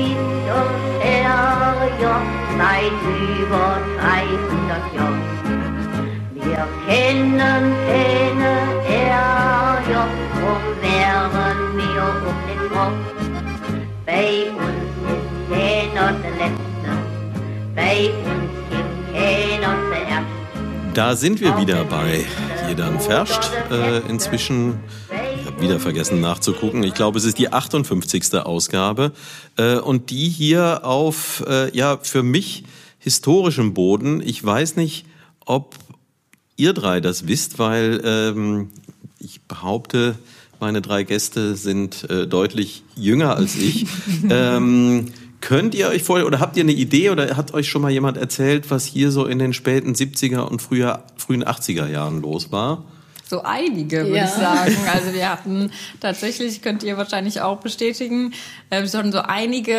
Pizzeria seit über 300 Jahren. Wir kennen keine Ärger, drum wären wir um den Kopf. Bei uns ist keiner der Letzte, bei uns gibt keiner zuerst. Da sind wir wieder bei Jedan Ferscht. Äh, inzwischen, wieder vergessen nachzugucken, ich glaube, es ist die 58. Ausgabe. Äh, und die hier auf, äh, ja, für mich historischem Boden. Ich weiß nicht, ob ihr drei das wisst, weil ähm, ich behaupte, meine drei Gäste sind äh, deutlich jünger als ich. ähm, könnt ihr euch vorstellen, oder habt ihr eine Idee oder hat euch schon mal jemand erzählt, was hier so in den späten 70er und früher, frühen 80er Jahren los war? So einige, würde Ja. ich sagen. Also wir hatten tatsächlich, könnt ihr wahrscheinlich auch bestätigen, äh, schon so einige,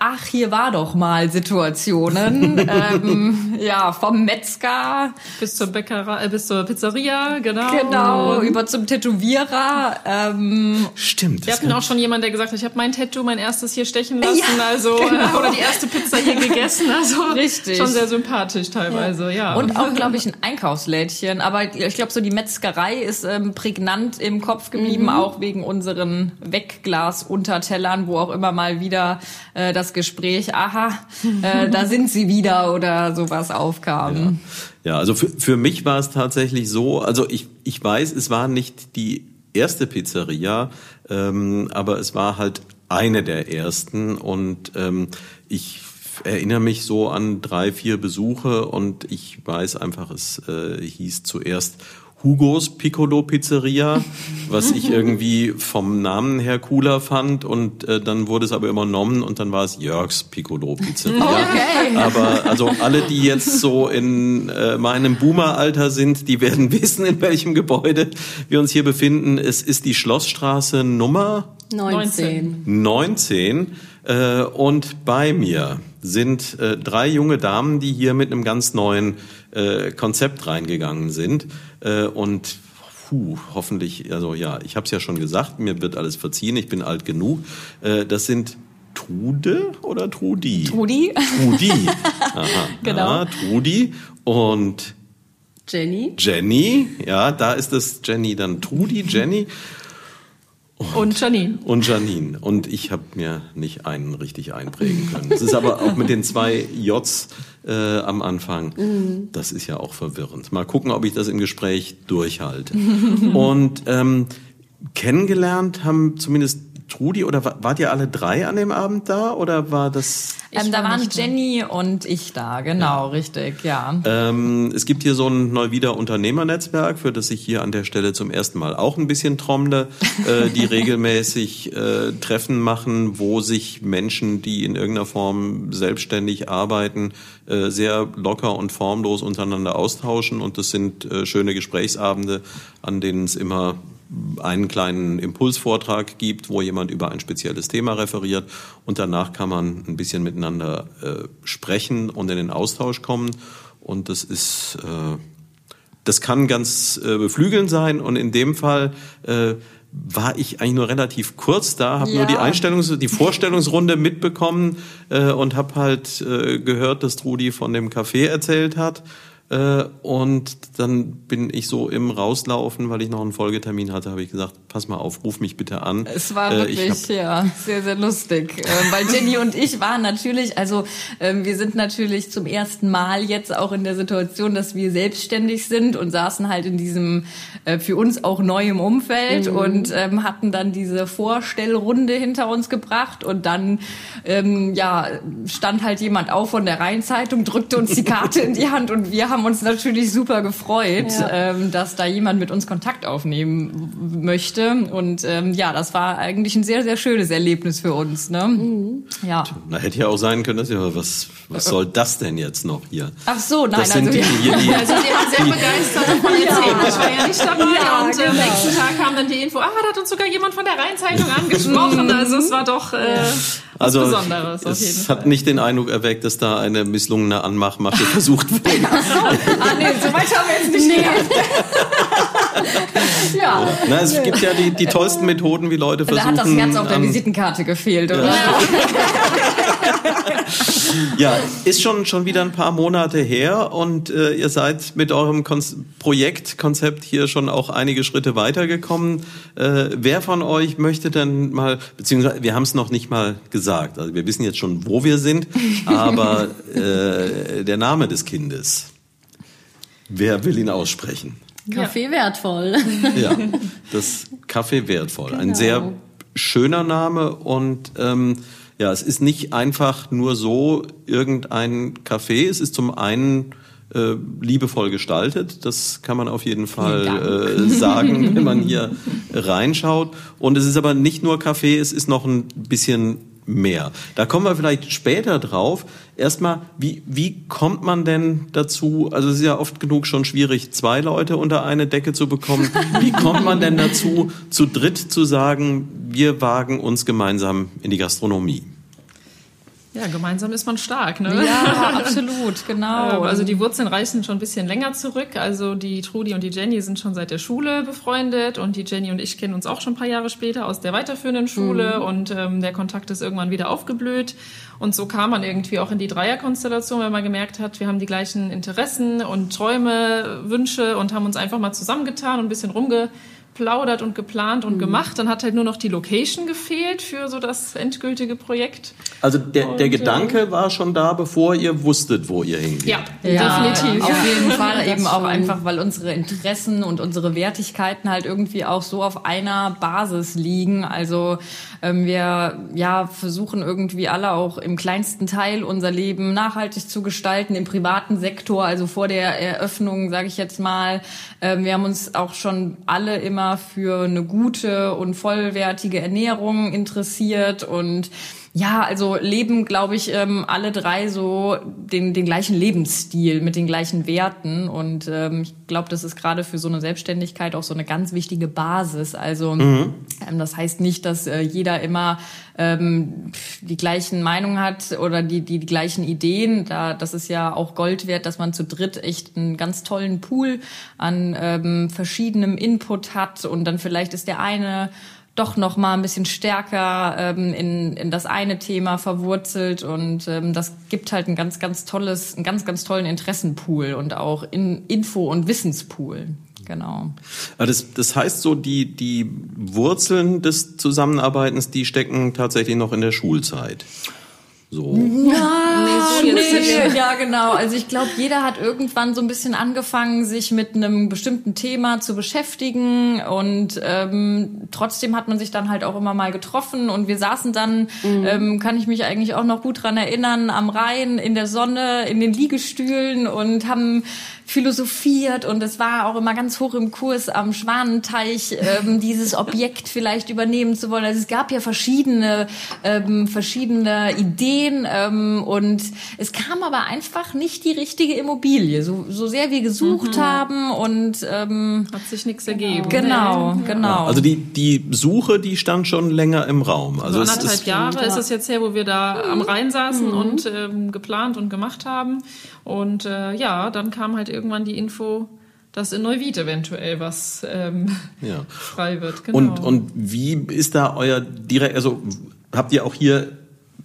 ach, hier war doch mal Situationen. ähm, ja, vom Metzger, Bis zur Bäckerei, äh, bis zur Pizzeria, genau. genau, über zum Tätowierer. Ähm, Stimmt. Wir hatten auch schon jemanden, der gesagt hat, ich habe mein Tattoo, mein erstes hier stechen lassen, also äh, oder die erste Pizza hier gegessen, also Richtig. schon sehr sympathisch teilweise, ja. Und auch, glaube ich, ein Einkaufslädchen. Aber ich glaube, so die Metzgerei ist ähm, prägnant im Kopf geblieben, auch wegen unseren Wegglas-Untertellern, wo auch immer mal wieder äh, das Gespräch, aha, äh, da sind sie wieder oder sowas aufkam. Ja, also für, für mich war es tatsächlich so, also ich, ich weiß, es war nicht die erste Pizzeria, ähm, aber es war halt eine der ersten und ähm, ich erinnere mich so an drei, vier Besuche und ich weiß einfach, es äh, hieß zuerst Hugos Piccolo Pizzeria, was ich irgendwie vom Namen her cooler fand und äh, dann wurde es aber übernommen und dann war es Jörgs Piccolo Pizzeria. Okay. Aber also alle, die jetzt so in äh, meinem Boomer-Alter sind, die werden wissen, in welchem Gebäude wir uns hier befinden. Es ist die Schlossstraße Nummer 19. 19 äh, und bei mir sind äh, drei junge Damen, die hier mit einem ganz neuen äh, Konzept reingegangen sind äh, und puh, hoffentlich, also ja, ich habe es ja schon gesagt, mir wird alles verziehen, ich bin alt genug. Äh, das sind Trude oder Trudi? Trudi? Trudi. Aha, Genau. Ja, Trudi und Jenny Jenny. Ja, da ist es Jenny dann Trudi, Jenny und Janine. und Janine. Und ich habe mir nicht einen richtig einprägen können. Es ist aber auch mit den zwei Js äh, am Anfang, das ist ja auch verwirrend. Mal gucken, ob ich das im Gespräch durchhalte. und ähm, kennengelernt haben zumindest Trudi oder wa- wart ihr alle drei an dem Abend da oder war das? Ähm, da war waren nicht da. Jenny und ich da, genau, richtig, ja. Ähm, es gibt hier so ein Neuwieder Unternehmernetzwerk, für das ich hier an der Stelle zum ersten Mal auch ein bisschen trommle, äh, die regelmäßig äh, Treffen machen, wo sich Menschen, die in irgendeiner Form selbstständig arbeiten, äh, sehr locker und formlos untereinander austauschen. Und das sind äh, schöne Gesprächsabende, an denen es immer einen kleinen Impulsvortrag gibt, wo jemand über ein spezielles Thema referiert und danach kann man ein bisschen miteinander äh, sprechen und in den Austausch kommen und das ist äh, das kann ganz äh, beflügelnd sein und in dem Fall äh, war ich eigentlich nur relativ kurz da, habe nur Ja. die Einstellungs die Vorstellungsrunde mitbekommen äh, und habe halt äh, gehört, dass Trudi von dem Café erzählt hat. Äh, und dann bin ich so im Rauslaufen, weil ich noch einen Folgetermin hatte, habe ich gesagt, pass mal auf, ruf mich bitte an. Es war Äh, ich wirklich, hab- ja, sehr, sehr lustig. Ähm, weil Jenny und ich waren natürlich, also ähm, wir sind natürlich zum ersten Mal jetzt auch in der Situation, dass wir selbstständig sind und saßen halt in diesem äh, für uns auch neuem Umfeld und ähm, hatten dann diese Vorstellrunde hinter uns gebracht und dann ähm, ja stand halt jemand auf von der Rheinzeitung, drückte uns die Karte in die Hand und wir haben uns natürlich super gefreut, Ja. ähm, dass da jemand mit uns Kontakt aufnehmen w- möchte. Und ähm, ja, das war eigentlich ein sehr, sehr schönes Erlebnis für uns. Ne? Ja. Na, hätte ja auch sein können, dass ja, was, was soll das denn jetzt noch hier? Ach so, nein, Das sind also die, ja. die, Also sie hat sehr begeistert davon erzählt. Ich war ja nicht dabei Ja, und äh, am genau. nächsten Tag kam dann die Info, ah, da hat uns sogar jemand von der Rheinzeitung angesprochen. Also es war doch äh, was also Besonderes auf jeden es Fall. hat nicht den Eindruck erweckt, dass da eine misslungene Anmachmasche versucht wurde. Ah, nee, so weit haben wir jetzt nicht gehabt. ja. Na, es gibt ja die, die tollsten Methoden, wie Leute versuchen. Da hat das Herz auf der ähm, Visitenkarte gefehlt, oder? Ja. ja, ist schon, schon wieder ein paar Monate her und äh, ihr seid mit eurem Kon Projektkonzept hier schon auch einige Schritte weitergekommen. Äh, wer von euch möchte denn mal, beziehungsweise wir haben es noch nicht mal gesagt, also wir wissen jetzt schon, wo wir sind, aber äh, der Name des Kindes. Wer will ihn aussprechen? Kaffee wertvoll. Ja, das Kaffee wertvoll. Genau. Ein sehr schöner Name und ähm, ja, es ist nicht einfach nur so irgendein Café. Es ist zum einen äh, liebevoll gestaltet. Das kann man auf jeden Fall äh, sagen, wenn man hier reinschaut. Und es ist aber nicht nur Kaffee, es ist noch ein bisschen mehr. Da kommen wir vielleicht später drauf. Erstmal, wie, wie kommt man denn dazu? Also es ist ja oft genug schon schwierig, zwei Leute unter eine Decke zu bekommen. Wie kommt man denn dazu, zu dritt zu sagen, wir wagen uns gemeinsam in die Gastronomie? Ja, gemeinsam ist man stark, ne? Ja, absolut, genau. Ähm, also die Wurzeln reichen schon ein bisschen länger zurück. Also die Trudi und die Jenny sind schon seit der Schule befreundet und die Jenny und ich kennen uns auch schon ein paar Jahre später aus der weiterführenden Schule mhm. und ähm, der Kontakt ist irgendwann wieder aufgeblüht. Und so kam man irgendwie auch in die Dreierkonstellation, weil man gemerkt hat, wir haben die gleichen Interessen und Träume, Wünsche und haben uns einfach mal zusammengetan und ein bisschen rumge geplaudert und geplant und mhm. gemacht. Dann hat halt nur noch die Location gefehlt für so das endgültige Projekt. Also der, und, der Gedanke ja. war schon da, bevor ihr wusstet, wo ihr hingeht. Ja, ja definitiv. Auf jeden Fall eben auch einfach, weil unsere Interessen und unsere Wertigkeiten halt irgendwie auch so auf einer Basis liegen. Also ähm, wir ja versuchen irgendwie alle auch im kleinsten Teil unser Leben nachhaltig zu gestalten im privaten Sektor. Also vor der Eröffnung, sage ich jetzt mal, ähm, wir haben uns auch schon alle immer für eine gute und vollwertige Ernährung interessiert und ja, also leben, glaube ich, ähm, alle drei so den, den gleichen Lebensstil mit den gleichen Werten. Und ähm, ich glaube, das ist gerade für so eine Selbstständigkeit auch so eine ganz wichtige Basis. Also mhm. ähm, das heißt nicht, dass äh, jeder immer ähm, die gleichen Meinungen hat oder die, die, die gleichen Ideen. Da, das ist ja auch Gold wert, dass man zu dritt echt einen ganz tollen Pool an ähm, verschiedenem Input hat und dann vielleicht ist der eine doch noch mal ein bisschen stärker ähm, in, in das eine Thema verwurzelt und ähm, das gibt halt ein ganz ganz tolles, einen ganz ganz tollen Interessenpool und auch in Info und Wissenspool. Genau. Das, das heißt so, die, die Wurzeln des Zusammenarbeitens, die stecken tatsächlich noch in der Schulzeit. So. Ja, nee, so nee. ja, genau. Also ich glaube, jeder hat irgendwann so ein bisschen angefangen, sich mit einem bestimmten Thema zu beschäftigen und ähm, trotzdem hat man sich dann halt auch immer mal getroffen und wir saßen dann, mhm. ähm, kann ich mich eigentlich auch noch gut dran erinnern, am Rhein in der Sonne, in den Liegestühlen und haben philosophiert und es war auch immer ganz hoch im Kurs am Schwanenteich, ähm, dieses Objekt vielleicht übernehmen zu wollen. Also es gab ja verschiedene, ähm, verschiedene Ideen ähm, und es kam aber einfach nicht die richtige Immobilie. So, so sehr wir gesucht mhm. haben und ähm, hat sich nichts ergeben. Genau, nee. genau. Also die, die Suche, die stand schon länger im Raum. Also so anderthalb Jahre ist es jetzt her, wo wir da am Rhein saßen mhm. und ähm, geplant und gemacht haben. Und äh, ja, dann kam halt irgendwann die Info, dass in Neuwied eventuell was ähm, ja. frei wird. Genau. Und, und wie ist da euer direkt, also habt ihr auch hier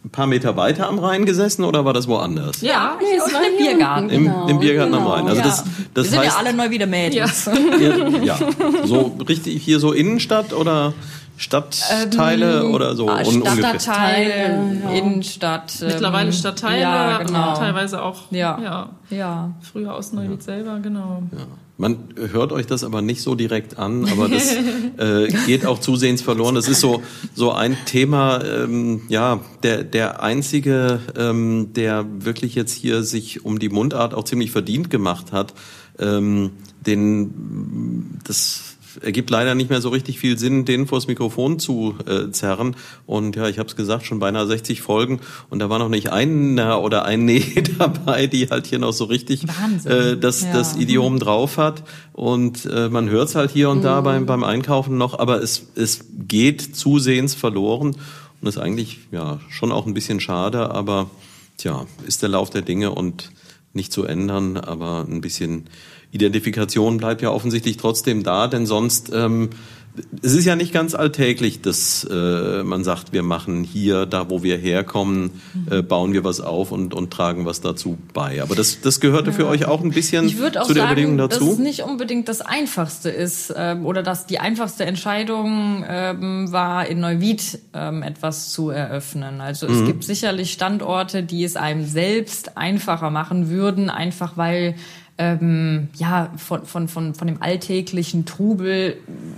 ein paar Meter weiter am Rhein gesessen oder war das woanders? Ja, nee, es war im Biergarten. Im, genau. Im Biergarten genau. am Rhein. Also ja. das, das Wir sind heißt, ja alle Neuwieder Mädels. Ja. ja, so richtig hier so Innenstadt oder? Stadtteile ähm, oder so? Ah, Stadtteile, ja. Innenstadt. Ähm, Mittlerweile Stadtteile, ja, genau. teilweise auch ja. Ja, ja. früher aus Neuwied ja. selber, genau. Ja. Man hört euch das aber nicht so direkt an, aber das äh, geht auch zusehends verloren. Das ist so so ein Thema, ähm, ja, der der einzige, ähm, der wirklich jetzt hier sich um die Mundart auch ziemlich verdient gemacht hat, ähm, den das ergibt leider nicht mehr so richtig viel Sinn, den vors Mikrofon zu äh, zerren. Und ja, ich habe es gesagt, schon beinahe 60 Folgen und da war noch nicht einer oder ein Nee dabei, die halt hier noch so richtig äh, das, ja. das Idiom drauf hat. Und äh, man hört es halt hier und da mhm. beim, beim Einkaufen noch, aber es, es geht zusehends verloren und ist eigentlich ja schon auch ein bisschen schade, aber tja, ist der Lauf der Dinge und nicht zu ändern, aber ein bisschen Identifikation bleibt ja offensichtlich trotzdem da, denn sonst ähm, es ist ja nicht ganz alltäglich, dass äh, man sagt, wir machen hier, da wo wir herkommen, äh, bauen wir was auf und, und tragen was dazu bei. Aber das, das gehörte ja. für euch auch ein bisschen ich auch zu der sagen, Überlegung dazu? Dass es nicht unbedingt das Einfachste ist ähm, oder dass die einfachste Entscheidung ähm, war, in Neuwied ähm, etwas zu eröffnen. Also es mhm. gibt sicherlich Standorte, die es einem selbst einfacher machen würden, einfach weil ähm, ja, von, von, von, von dem alltäglichen Trubel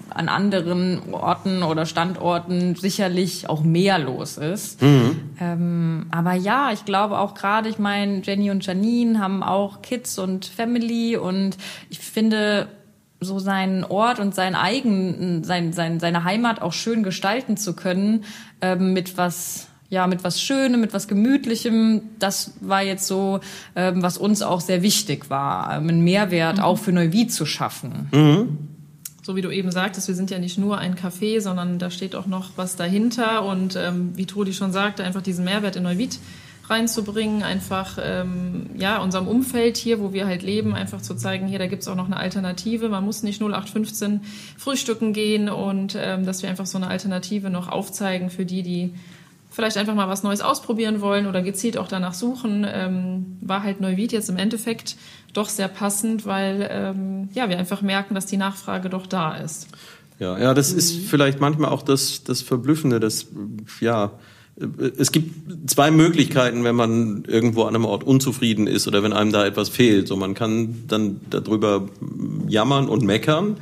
an anderen Orten oder Standorten sicherlich auch mehr los ist. Mhm. Ähm, aber ja, ich glaube auch gerade, ich meine, Jenny und Janine haben auch Kids und Family und ich finde, so seinen Ort und sein eigen, sein, sein, seine Heimat auch schön gestalten zu können, ähm, mit was ja, mit was Schönem, mit was Gemütlichem. Das war jetzt so, ähm, was uns auch sehr wichtig war, ähm, einen Mehrwert mhm. auch für Neuwied zu schaffen. Mhm. So wie du eben sagtest, wir sind ja nicht nur ein Café, sondern da steht auch noch was dahinter. Und ähm, wie Trudi schon sagte, einfach diesen Mehrwert in Neuwied reinzubringen, einfach ähm, ja unserem Umfeld hier, wo wir halt leben, einfach zu zeigen, hier, da gibt's auch noch eine Alternative. Man muss nicht 0815 frühstücken gehen und ähm, dass wir einfach so eine Alternative noch aufzeigen für die, die vielleicht einfach mal was Neues ausprobieren wollen oder gezielt auch danach suchen, ähm, war halt Neuwied jetzt im Endeffekt doch sehr passend, weil ähm, ja, wir einfach merken, dass die Nachfrage doch da ist. Ja, ja, das mhm. ist vielleicht manchmal auch das, das Verblüffende, das, ja, es gibt zwei Möglichkeiten, wenn man irgendwo an einem Ort unzufrieden ist oder wenn einem da etwas fehlt. So, man kann dann darüber jammern und meckern.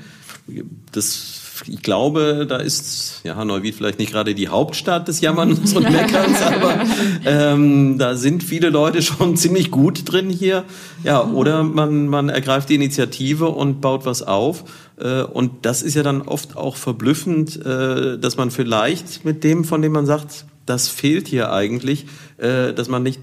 Das ich glaube, da ist ja Neuwied vielleicht nicht gerade die Hauptstadt des Jammerns und Meckerns, aber ähm, da sind viele Leute schon ziemlich gut drin hier. Ja, oder man, man ergreift die Initiative und baut was auf. Äh, und das ist ja dann oft auch verblüffend, äh, dass man vielleicht mit dem, von dem man sagt, das fehlt hier eigentlich, äh, dass man nicht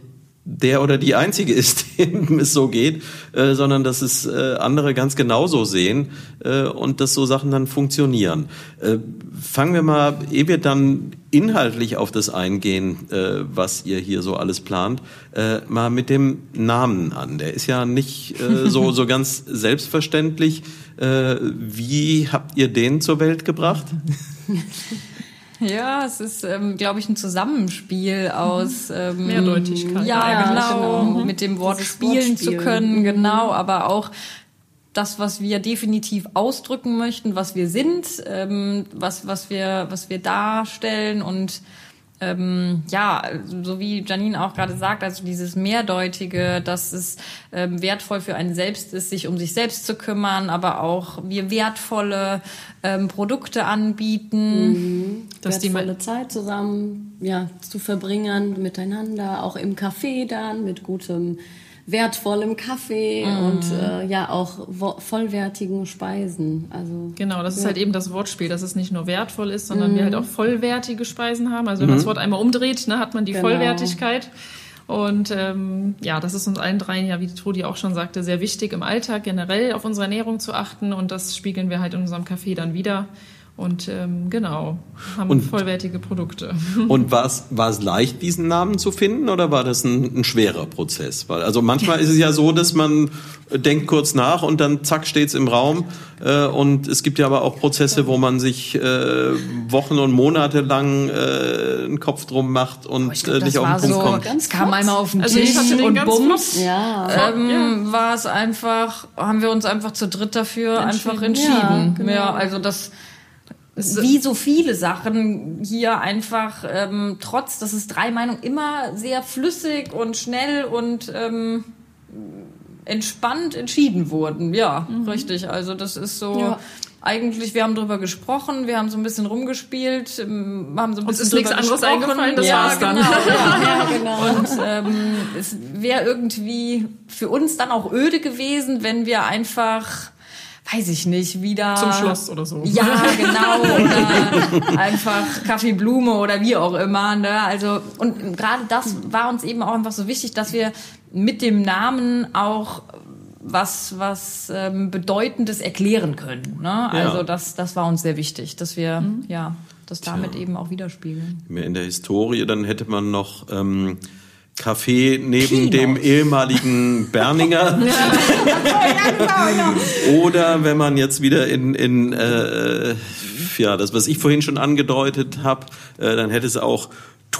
der oder die einzige ist, dem es so geht, äh, sondern dass es äh, andere ganz genauso sehen äh, und dass so Sachen dann funktionieren. Äh, fangen wir mal, ehe wir dann inhaltlich auf das eingehen, äh, was ihr hier so alles plant, äh, mal mit dem Namen an. Der ist ja nicht so, so ganz selbstverständlich. wie habt ihr den zur Welt gebracht? Ja, es ist, ähm, glaube ich, ein Zusammenspiel aus mhm. ähm, Mehrdeutigkeit. Ja, ja genau, genau, mit dem Wort Dieses spielen zu können, mhm. genau, aber auch das, was wir definitiv ausdrücken möchten, was wir sind, ähm, was, was wir, was wir darstellen und ähm, ja, so wie Janine auch gerade sagt, also dieses Mehrdeutige, dass es ähm, wertvoll für einen selbst ist, sich um sich selbst zu kümmern, aber auch wir wertvolle ähm, Produkte anbieten. Mhm. Dass wertvolle die Zeit zusammen ja, zu verbringen, miteinander, auch im Café dann mit gutem wertvollem Kaffee mm. und äh, ja auch vollwertigen Speisen. Also genau, das ist halt eben das Wortspiel, dass es nicht nur wertvoll ist, sondern mm. wir halt auch vollwertige Speisen haben. Also wenn mm. man das Wort einmal umdreht, ne, hat man die genau. Vollwertigkeit. Und ähm, ja, das ist uns allen dreien ja, wie Trudi auch schon sagte, sehr wichtig im Alltag generell auf unsere Ernährung zu achten und das spiegeln wir halt in unserem Kaffee dann wieder. Und ähm, genau, haben und, vollwertige Produkte. Und war es, war es leicht, diesen Namen zu finden oder war das ein, ein schwerer Prozess? Weil, also manchmal ist es ja so, dass man denkt kurz nach und dann zack steht's im Raum. Äh, und es gibt ja aber auch Prozesse, wo man sich äh, Wochen und Monate lang äh, einen Kopf drum macht und glaub, äh, nicht auf den Punkt so, kommt. Ganz kam einmal auf den also Tisch und bums. Ja. Ähm, ja. war es einfach, haben wir uns einfach zu dritt dafür einfach entschieden. Ja, genau. ja also das wie so viele Sachen hier einfach, ähm, trotz dass es drei Meinungen immer sehr flüssig und schnell und ähm, entspannt entschieden wurden. Ja, mhm. richtig. Also das ist so. Ja. Eigentlich, wir haben drüber gesprochen, wir haben so ein bisschen rumgespielt, ähm, haben so ein bisschen Uns ist nichts anderes eingefallen, das ja, war's dann. Genau, ja, ja, genau. Und ähm, es wäre irgendwie für uns dann auch öde gewesen, wenn wir einfach weiß ich nicht, wieder. Zum Schloss oder so. Ja, genau. Oder einfach Kaffeeblume oder wie auch immer. Ne? Also, und gerade das war uns eben auch einfach so wichtig, dass wir mit dem Namen auch was was ähm, bedeutendes erklären können. Ne? Also ja. das das war uns sehr wichtig, dass wir mhm. ja das damit Tja. eben auch widerspiegeln. Mehr in der Historie, dann hätte man noch ähm, Café neben dem ehemaligen Berninger. Oder wenn man jetzt wieder in, in äh, ja, das, was ich vorhin schon angedeutet habe, äh, dann hätte es auch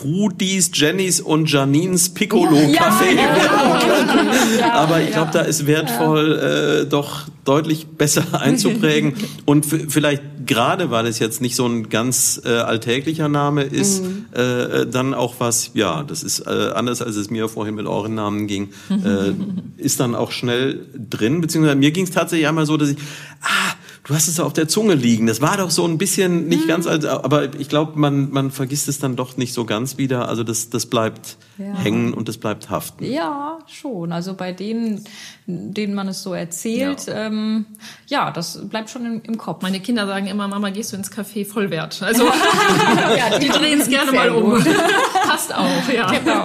Trudis, Jennys und Janines Piccolo Café Ja, werden können. Aber ich glaube, da ist wertvoll, äh, doch deutlich besser einzuprägen. Und vielleicht gerade, weil es jetzt nicht so ein ganz äh, alltäglicher Name ist, äh, dann auch was, ja, das ist äh, anders, als es mir vorhin mit euren Namen ging, äh, ist dann auch schnell drin. Beziehungsweise mir ging es tatsächlich einmal so, dass ich, ah, du hast es auf der Zunge liegen. Das war doch so ein bisschen nicht ganz, als, aber ich glaube, man, man vergisst es dann doch nicht so ganz wieder. Also das, das bleibt Ja. hängen und das bleibt haften. Ja, schon. Also bei denen, denen man es so erzählt, ja, ähm, ja das bleibt schon im, im Kopf. Meine Kinder sagen immer, Mama, gehst du ins Café Vollwert? Also die drehen es gerne mal um. Passt auch, ja. Genau.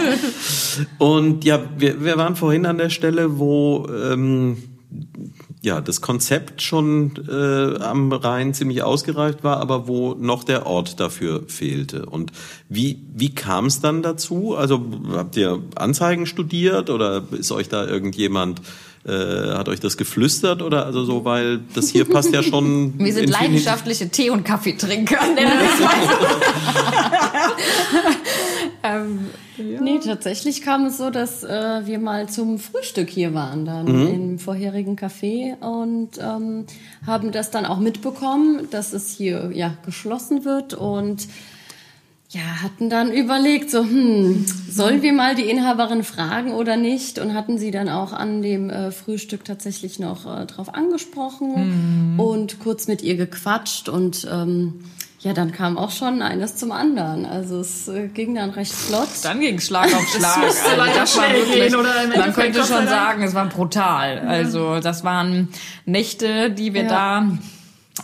Und ja, wir, wir waren vorhin an der Stelle, wo ähm, ja das Konzept schon äh, am Rhein ziemlich ausgereift war, aber wo noch der Ort dafür fehlte. Und wie wie kam es dann dazu? Also habt ihr Anzeigen studiert oder ist euch da irgendjemand äh, hat euch das geflüstert oder also so, weil das hier passt ja schon. Wir sind leidenschaftliche Tee- und Kaffeetrinker. nennen ähm, Nee, tatsächlich kam es so, dass äh, wir mal zum Frühstück hier waren, dann im vorherigen Café und ähm, haben das dann auch mitbekommen, dass es hier ja geschlossen wird und ja, hatten dann überlegt, so, hm, sollen wir mal die Inhaberin fragen oder nicht? Und hatten sie dann auch an dem äh, Frühstück tatsächlich noch äh, drauf angesprochen und kurz mit ihr gequatscht und ähm, ja, dann kam auch schon eines zum anderen. Also es äh, ging dann recht flott. Dann ging Schlag auf Schlag. musste Also das war schnell wirklich, gehen, oder im man könnte schon sagen, es war brutal. Also das waren Nächte, die wir Ja. da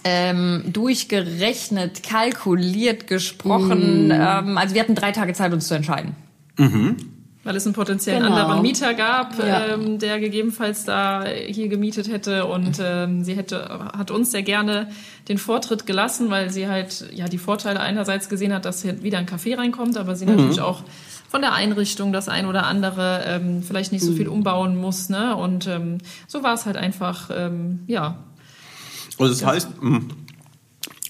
ähm, durchgerechnet, kalkuliert, gesprochen. Ähm, also wir hatten drei Tage Zeit, uns zu entscheiden. Weil es einen potenziellen Genau. anderen Mieter gab, Ja. ähm, der gegebenenfalls da hier gemietet hätte und ähm, sie hätte hat uns sehr gerne den Vortritt gelassen, weil sie halt ja die Vorteile einerseits gesehen hat, dass hier wieder ein Café reinkommt, aber sie natürlich auch von der Einrichtung das ein oder andere ähm, vielleicht nicht so viel umbauen muss, ne? Und ähm, so war es halt einfach, ähm, ja, Also das heißt, mh,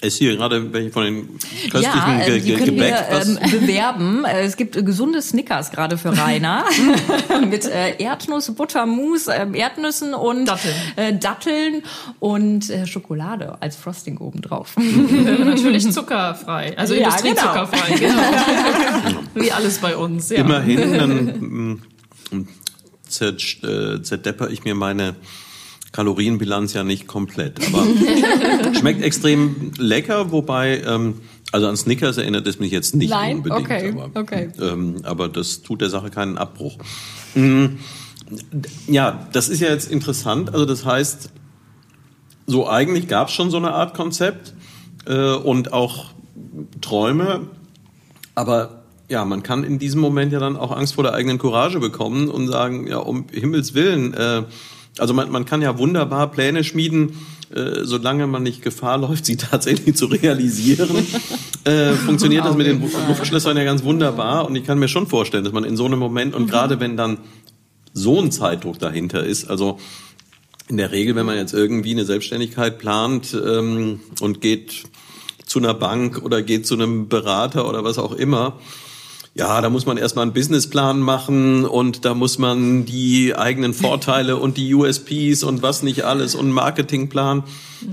ist hier gerade welche von den köstlichen ja, äh, die können Gebäck, wir ähm, bewerben. Äh, Es gibt äh, gesunde Snickers gerade für Rainer mit äh, Erdnuss, Buttermus, ähm, Erdnüssen und Datteln. Äh, Datteln und äh, Schokolade als Frosting obendrauf. natürlich zuckerfrei, also Ja, industriezuckerfrei, genau. Wie alles bei uns, ja. immerhin, dann mh, zert, äh, zerdepper ich mir meine Kalorienbilanz ja nicht komplett. Aber schmeckt extrem lecker, wobei, ähm, also an Snickers erinnert es mich jetzt nicht Nein? unbedingt. Okay, aber, okay. Ähm, aber das tut der Sache keinen Abbruch. Mm, Ja, das ist ja jetzt interessant. Also das heißt, so eigentlich gab es schon so eine Art Konzept äh, und auch Träume, aber ja, man kann in diesem Moment ja dann auch Angst vor der eigenen Courage bekommen und sagen, ja, um Himmels Willen, äh, also man, man kann ja wunderbar Pläne schmieden, äh, solange man nicht Gefahr läuft, sie tatsächlich zu realisieren, äh, funktioniert das mit den Luftschlössern ja ganz wunderbar. Und ich kann mir schon vorstellen, dass man in so einem Moment und gerade wenn dann so ein Zeitdruck dahinter ist, also in der Regel, wenn man jetzt irgendwie eine Selbstständigkeit plant ähm, und geht zu einer Bank oder geht zu einem Berater oder was auch immer, ja, da muss man erstmal einen Businessplan machen und da muss man die eigenen Vorteile und die USPs und was nicht alles und einen Marketingplan.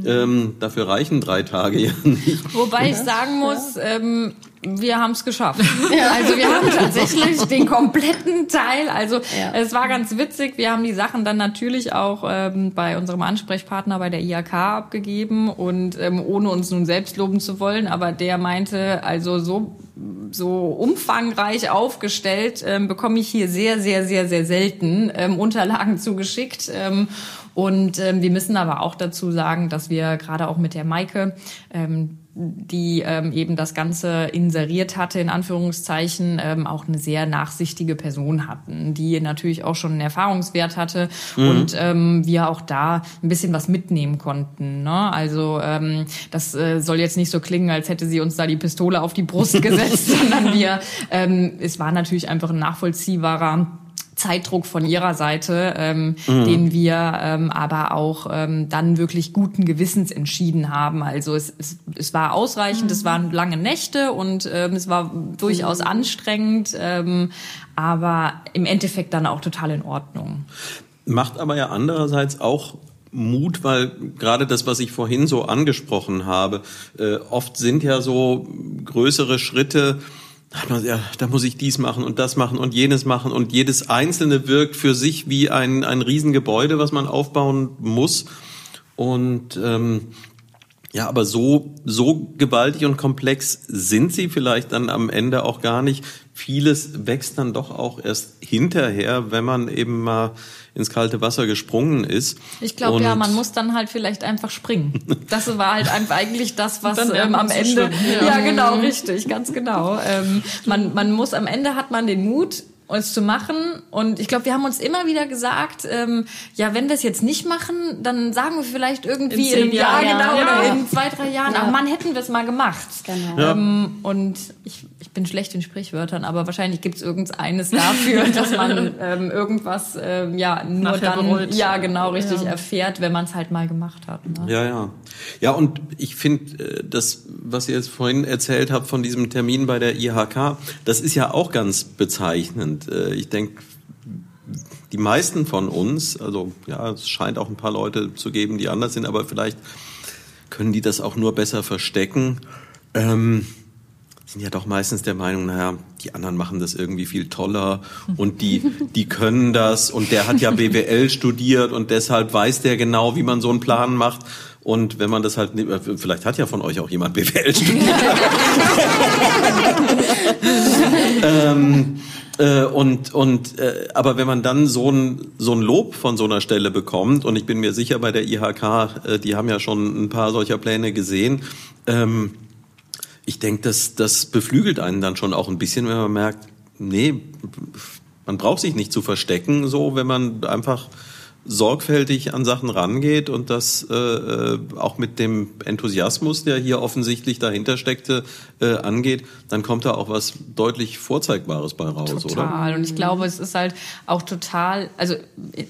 Ähm, dafür reichen drei Tage ja nicht. Wobei ich sagen muss, ähm, wir haben es geschafft. Also wir haben tatsächlich den kompletten Teil. Also Ja. es war ganz witzig. Wir haben die Sachen dann natürlich auch ähm, bei unserem Ansprechpartner bei der IHK abgegeben und ähm, ohne uns nun selbst loben zu wollen, aber der meinte, also so so umfangreich aufgestellt ähm, bekomme ich hier sehr, sehr, sehr, sehr selten ähm, Unterlagen zugeschickt. Ähm, Und ähm, wir müssen aber auch dazu sagen, dass wir gerade auch mit der Maike ähm, die ähm, eben das Ganze inseriert hatte, in Anführungszeichen, ähm, auch eine sehr nachsichtige Person hatten, die natürlich auch schon einen Erfahrungswert hatte mhm. und ähm, wir auch da ein bisschen was mitnehmen konnten. Ne? Also ähm, das äh, soll jetzt nicht so klingen, als hätte sie uns da die Pistole auf die Brust gesetzt, sondern wir, ähm, es war natürlich einfach ein nachvollziehbarer Zeitdruck von ihrer Seite, ähm, mhm. den wir ähm, aber auch ähm, dann wirklich guten Gewissens entschieden haben. Also es, es, es war ausreichend, mhm. es waren lange Nächte und ähm, es war durchaus mhm. anstrengend, ähm, aber im Endeffekt dann auch total in Ordnung. Macht aber ja andererseits auch Mut, weil gerade das, was ich vorhin so angesprochen habe, äh, oft sind ja so größere Schritte, ja, da muss ich dies machen und das machen und jenes machen und jedes einzelne wirkt für sich wie ein, ein Riesengebäude, was man aufbauen muss. Und ähm, ja, aber so, so gewaltig und komplex sind sie vielleicht dann am Ende auch gar nicht. Vieles wächst dann doch auch erst hinterher, wenn man eben mal ins kalte Wasser gesprungen ist. Ich glaube, ja, man muss dann halt vielleicht einfach springen. Das war halt einfach eigentlich das, was ähm, am Ende. Ja. ja. genau, richtig, ganz genau. Ähm, man, man muss am Ende hat man den Mut, uns zu machen. Und ich glaube, wir haben uns immer wieder gesagt, ähm, ja, wenn wir es jetzt nicht machen, dann sagen wir vielleicht irgendwie in, in Jahr, Jahr genau, ja. oder in zwei, drei Jahren, ja. ach man, hätten wir es mal gemacht. Genau. Ja. Ähm, und ich, ich bin schlecht in Sprichwörtern, aber wahrscheinlich gibt es irgendeines dafür, dass man ähm, irgendwas ähm, ja nur Nachher dann bereut. ja genau richtig erfährt, wenn man es halt mal gemacht hat. Ne? Ja, ja. Ja, und ich finde, äh, das, was ihr jetzt vorhin erzählt habt von diesem Termin bei der IHK, das ist ja auch ganz bezeichnend sind. Äh, ich denke, die meisten von uns, also ja, es scheint auch ein paar Leute zu geben, die anders sind, aber vielleicht können die das auch nur besser verstecken. Ähm, sind ja doch meistens der Meinung, naja, die anderen machen das irgendwie viel toller und die, die können das und der hat ja BWL studiert und deshalb weiß der genau, wie man so einen Plan macht. Und wenn man das halt, vielleicht hat ja von euch auch jemand BWL studiert. ähm, äh, und und äh, aber wenn man dann so ein so ein Lob von so einer Stelle bekommt und ich bin mir sicher bei der IHK, äh, die haben ja schon ein paar solcher Pläne gesehen. Ähm, ich denke, das das beflügelt einen dann schon auch ein bisschen, wenn man merkt, nee, man braucht sich nicht zu verstecken, so wenn man einfach sorgfältig an Sachen rangeht und das äh, äh, auch mit dem Enthusiasmus, der hier offensichtlich dahinter steckte, äh, angeht, dann kommt da auch was deutlich Vorzeigbares bei raus, total. oder? Total. Und ich glaube, es ist halt auch total, also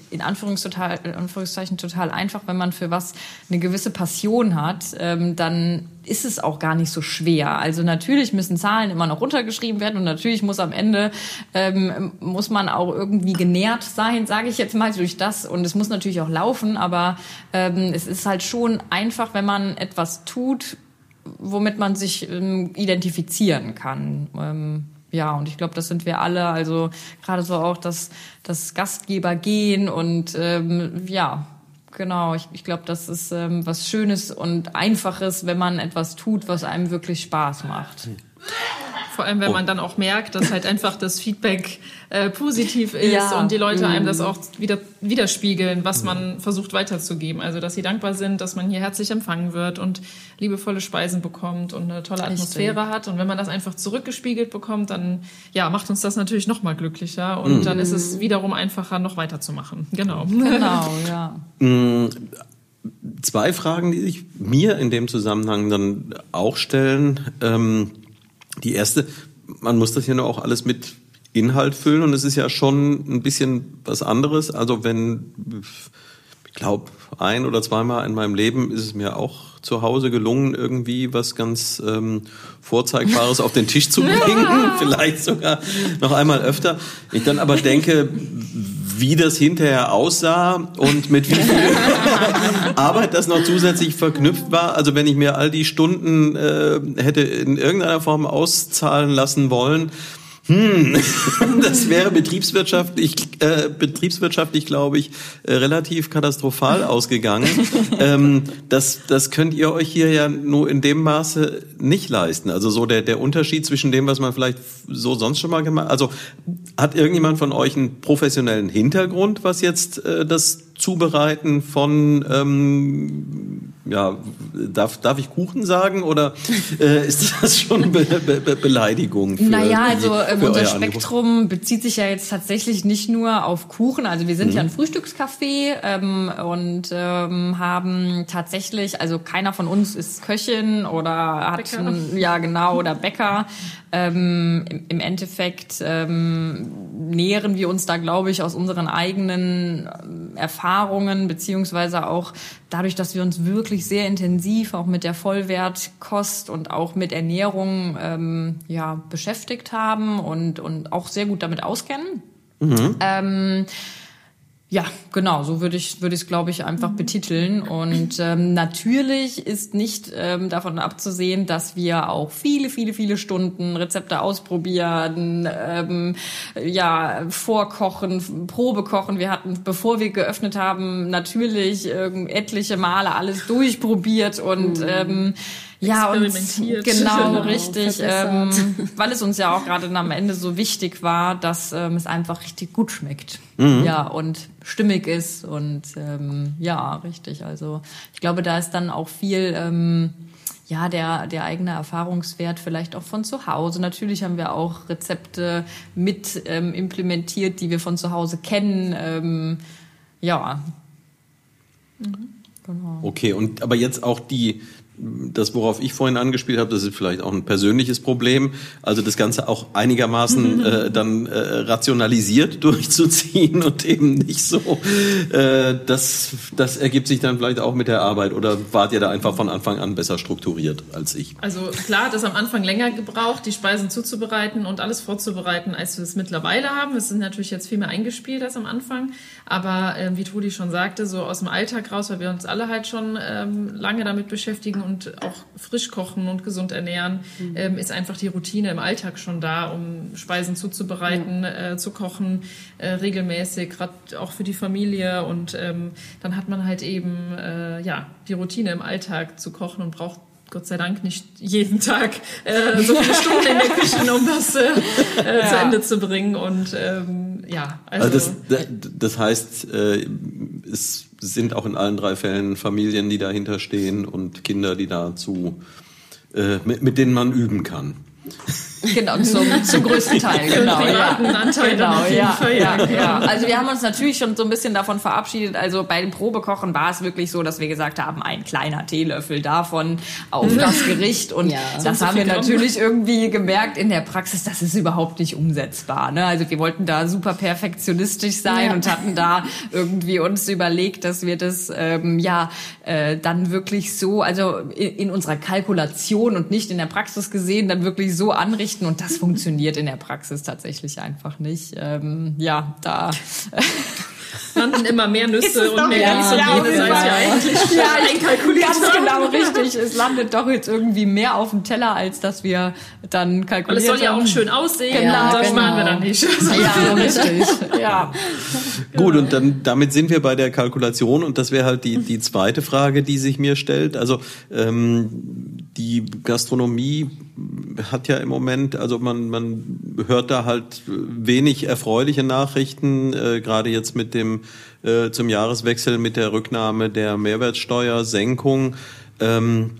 in Anführungszeichen total einfach, wenn man für was eine gewisse Passion hat, ähm, dann ist es auch gar nicht so schwer. Also natürlich müssen Zahlen immer noch runtergeschrieben werden und natürlich muss am Ende ähm, muss man auch irgendwie genährt sein, sage ich jetzt mal durch das und es muss natürlich auch laufen, aber ähm, es ist halt schon einfach, wenn man etwas tut, womit man sich ähm, identifizieren kann. Ähm, ja, und ich glaube, das sind wir alle. Also gerade so auch das, das Gastgeber gehen und ähm, ja, Genau, ich, ich glaube, das ist ähm, was Schönes und Einfaches, wenn man etwas tut, was einem wirklich Spaß macht. Vor allem, wenn man dann auch merkt, dass halt einfach das Feedback äh, positiv ist ja. und die Leute einem das mhm. auch wieder widerspiegeln, was man versucht weiterzugeben. Also, dass sie dankbar sind, dass man hier herzlich empfangen wird und liebevolle Speisen bekommt und eine tolle Atmosphäre Richtig. hat. Und wenn man das einfach zurückgespiegelt bekommt, dann ja, macht uns das natürlich noch mal glücklicher und mhm. dann ist es wiederum einfacher, noch weiterzumachen. Genau. Genau, ja. Mhm. Zwei Fragen, die sich mir in dem Zusammenhang dann auch stellen. Ähm, die erste, man muss das ja nur auch alles mit Inhalt füllen und es ist ja schon ein bisschen was anderes. Also wenn, ich glaube, ein oder zweimal in meinem Leben ist es mir auch zu Hause gelungen, irgendwie was ganz ähm, Vorzeigbares auf den Tisch zu bringen. Vielleicht sogar noch einmal öfter. Ich dann aber denke, wie das hinterher aussah und mit wie viel Arbeit das noch zusätzlich verknüpft war. Also wenn ich mir all die Stunden äh, hätte in irgendeiner Form auszahlen lassen wollen, Hm, das wäre betriebswirtschaftlich, äh, betriebswirtschaftlich glaube ich, äh, relativ katastrophal ausgegangen. ähm, das, das könnt ihr euch hier ja nur in dem Maße nicht leisten. Also so der, der Unterschied zwischen dem, was man vielleicht so sonst schon mal gemacht Also hat irgendjemand von euch einen professionellen Hintergrund, was jetzt äh, das Zubereiten von, ähm, ja, darf, darf ich Kuchen sagen oder äh, ist das schon Be Be Beleidigung? Für, naja, also ähm, unser Spektrum Angebot? bezieht sich ja jetzt tatsächlich nicht nur auf Kuchen. Also wir sind mhm. ja ein Frühstückscafé ähm, und ähm, haben tatsächlich, also keiner von uns ist Köchin oder hat, ein, ja genau, oder Bäcker. Ähm, im, Endeffekt ähm, nähren wir uns da, glaube ich, aus unseren eigenen ähm, Erfahrungen, beziehungsweise auch dadurch, dass wir uns wirklich sehr intensiv auch mit der Vollwertkost und auch mit Ernährung ähm, ja, beschäftigt haben und, und auch sehr gut damit auskennen. Mhm. Ähm, ja, genau, so würde ich würde ich es glaube ich einfach mhm. betiteln und ähm, natürlich ist nicht ähm, davon abzusehen, dass wir auch viele viele viele Stunden Rezepte ausprobieren, ähm, ja vorkochen, Probe kochen. Wir hatten bevor wir geöffnet haben natürlich ähm, etliche Male alles durchprobiert und mhm. ähm, ja, und genau, genau richtig, ähm, weil es uns ja auch gerade am Ende so wichtig war, dass ähm, es einfach richtig gut schmeckt. Mhm. Ja, und stimmig ist und ähm, ja, richtig. Also ich glaube, da ist dann auch viel ähm, ja, der, der eigene Erfahrungswert vielleicht auch von zu Hause. Natürlich haben wir auch Rezepte mit ähm, implementiert, die wir von zu Hause kennen. Ähm, ja. Mhm. Genau. Okay, und aber jetzt auch die, das, worauf ich vorhin angespielt habe, das ist vielleicht auch ein persönliches Problem. Also das Ganze auch einigermaßen äh, dann äh, rationalisiert durchzuziehen und eben nicht so. Äh, das, das ergibt sich dann vielleicht auch mit der Arbeit oder wart ihr da einfach von Anfang an besser strukturiert als ich? Also klar hat es am Anfang länger gebraucht, die Speisen zuzubereiten und alles vorzubereiten, als wir es mittlerweile haben. Es sind natürlich jetzt viel mehr eingespielt als am Anfang. Aber äh, wie Trudi schon sagte, so aus dem Alltag raus, weil wir uns alle halt schon ähm, lange damit beschäftigen und auch frisch kochen und gesund ernähren, mhm. ähm, ist einfach die Routine im Alltag schon da, um Speisen zuzubereiten, ja. äh, zu kochen, äh, regelmäßig, gerade auch für die Familie. Und ähm, dann hat man halt eben äh, ja die Routine im Alltag zu kochen und braucht Gott sei Dank nicht jeden Tag äh, so viele Stunden in der Küche, um das äh, äh, ja. zu Ende zu bringen. Und ähm, ja, also, also das, das heißt, äh, es sind auch in allen drei Fällen Familien, die dahinter stehen und Kinder, die dazu, äh, mit, mit denen man üben kann. Genau, zum, zum größten Teil, genau. Ja. genau ja, ja, ja. Also wir haben uns natürlich schon so ein bisschen davon verabschiedet. Also bei dem Probekochen war es wirklich so, dass wir gesagt haben, ein kleiner Teelöffel davon auf das Gericht. Und ja. das haben wir natürlich irgendwie gemerkt in der Praxis, das ist überhaupt nicht umsetzbar. Ne? Also wir wollten da super perfektionistisch sein ja. und hatten da irgendwie uns überlegt, dass wir das ähm, ja äh, dann wirklich so, also in, in unserer Kalkulation und nicht in der Praxis gesehen, dann wirklich so anrichten, richten und das funktioniert in der Praxis tatsächlich einfach nicht. Ähm, ja, da landen immer mehr Nüsse und mehr Gieß und jenes, als wir eigentlich ja, einkalkuliert ganz genau richtig. Es landet doch jetzt irgendwie mehr auf dem Teller, als dass wir dann kalkuliert haben. Und es soll ja auch schön aussehen, genau, das genau. sparen wir dann nicht. Ja, richtig. Ja. Gut, und dann damit sind wir bei der Kalkulation und das wäre halt die, die zweite Frage, die sich mir stellt. Also ähm, die Gastronomie hat ja im Moment, also man, man hört da halt wenig erfreuliche Nachrichten, äh, gerade jetzt mit dem äh, zum Jahreswechsel mit der Rücknahme der Mehrwertsteuersenkung. Ähm,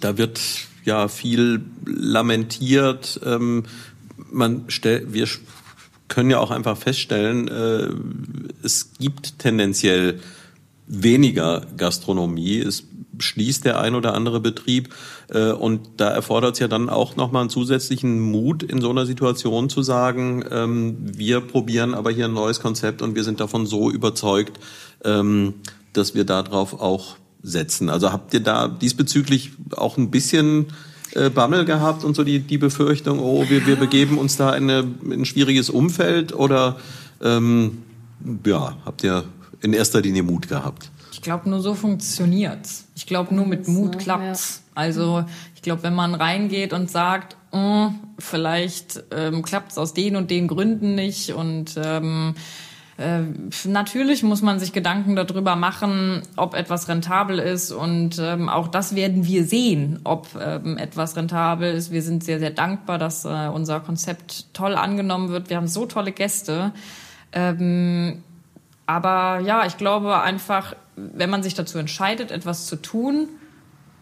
da wird ja viel lamentiert. Ähm, man stellt, wir können ja auch einfach feststellen, äh, es gibt tendenziell weniger Gastronomie. Es schließt der ein oder andere Betrieb. Äh, und da erfordert es ja dann auch nochmal einen zusätzlichen Mut, in so einer Situation zu sagen, ähm, wir probieren aber hier ein neues Konzept und wir sind davon so überzeugt, ähm, dass wir darauf auch setzen. Also habt ihr da diesbezüglich auch ein bisschen äh, Bammel gehabt und so die, die Befürchtung, oh, wir, wir begeben uns da in, eine, in ein schwieriges Umfeld oder ähm, ja, habt ihr in erster Linie Mut gehabt? Ich glaube, nur so funktioniert's. Ich glaube, nur mit Mut klappt's. Also ich glaube, wenn man reingeht und sagt, mm, vielleicht ähm, klappt es aus den und den Gründen nicht und ähm, äh, natürlich muss man sich Gedanken darüber machen, ob etwas rentabel ist und ähm, auch das werden wir sehen, ob ähm, etwas rentabel ist. Wir sind sehr, sehr dankbar, dass äh, unser Konzept toll angenommen wird. Wir haben so tolle Gäste. Ähm, aber ja, ich glaube einfach, wenn man sich dazu entscheidet, etwas zu tun,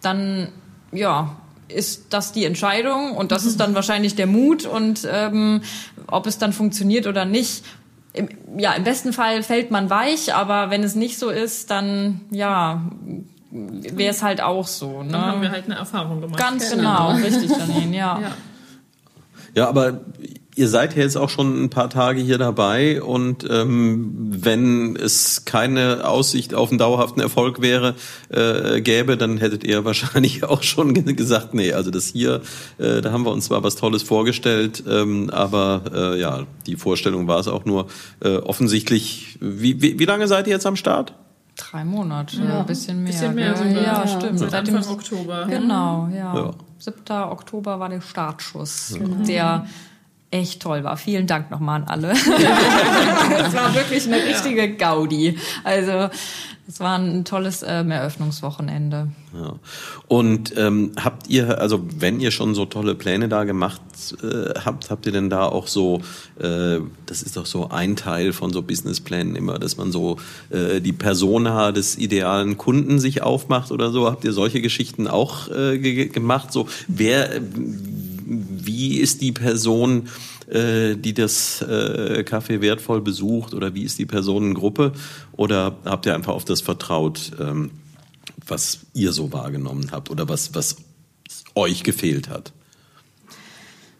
dann ja, ist das die Entscheidung und das ist dann wahrscheinlich der Mut und ähm, ob es dann funktioniert oder nicht, im, ja, im besten Fall fällt man weich, aber wenn es nicht so ist, dann ja, wäre es halt auch so. Ne? Dann haben wir halt eine Erfahrung gemacht. Ganz genau, genau richtig, Janine, ja. ja. Ja, aber Ihr seid ja jetzt auch schon ein paar Tage hier dabei und ähm, wenn es keine Aussicht auf einen dauerhaften Erfolg wäre, äh, gäbe, dann hättet ihr wahrscheinlich auch schon gesagt, nee, also das hier, äh, da haben wir uns zwar was Tolles vorgestellt, ähm, aber äh, ja, die Vorstellung war es auch nur äh, offensichtlich. Wie, wie, wie lange seid ihr jetzt am Start? Drei Monate, ja, ein bisschen mehr. Bisschen mehr ja, ja, stimmt. Seit Anfang Oktober. Genau, ja. ja. 7. Oktober war der Startschuss. Genau. Der echt toll war. Vielen Dank nochmal an alle. Es war wirklich eine richtige Gaudi. Also es war ein tolles ähm, Eröffnungswochenende. Ja. Und ähm, habt ihr, also wenn ihr schon so tolle Pläne da gemacht äh, habt, habt ihr denn da auch so, äh, das ist doch so ein Teil von so Businessplänen immer, dass man so äh, die Persona des idealen Kunden sich aufmacht oder so? Habt ihr solche Geschichten auch äh, gemacht? So wer wie ist die Person, äh, die das äh, Café wertvoll besucht oder wie ist die Personengruppe? Oder habt ihr einfach auf das vertraut, ähm, was ihr so wahrgenommen habt oder was, was euch gefehlt hat?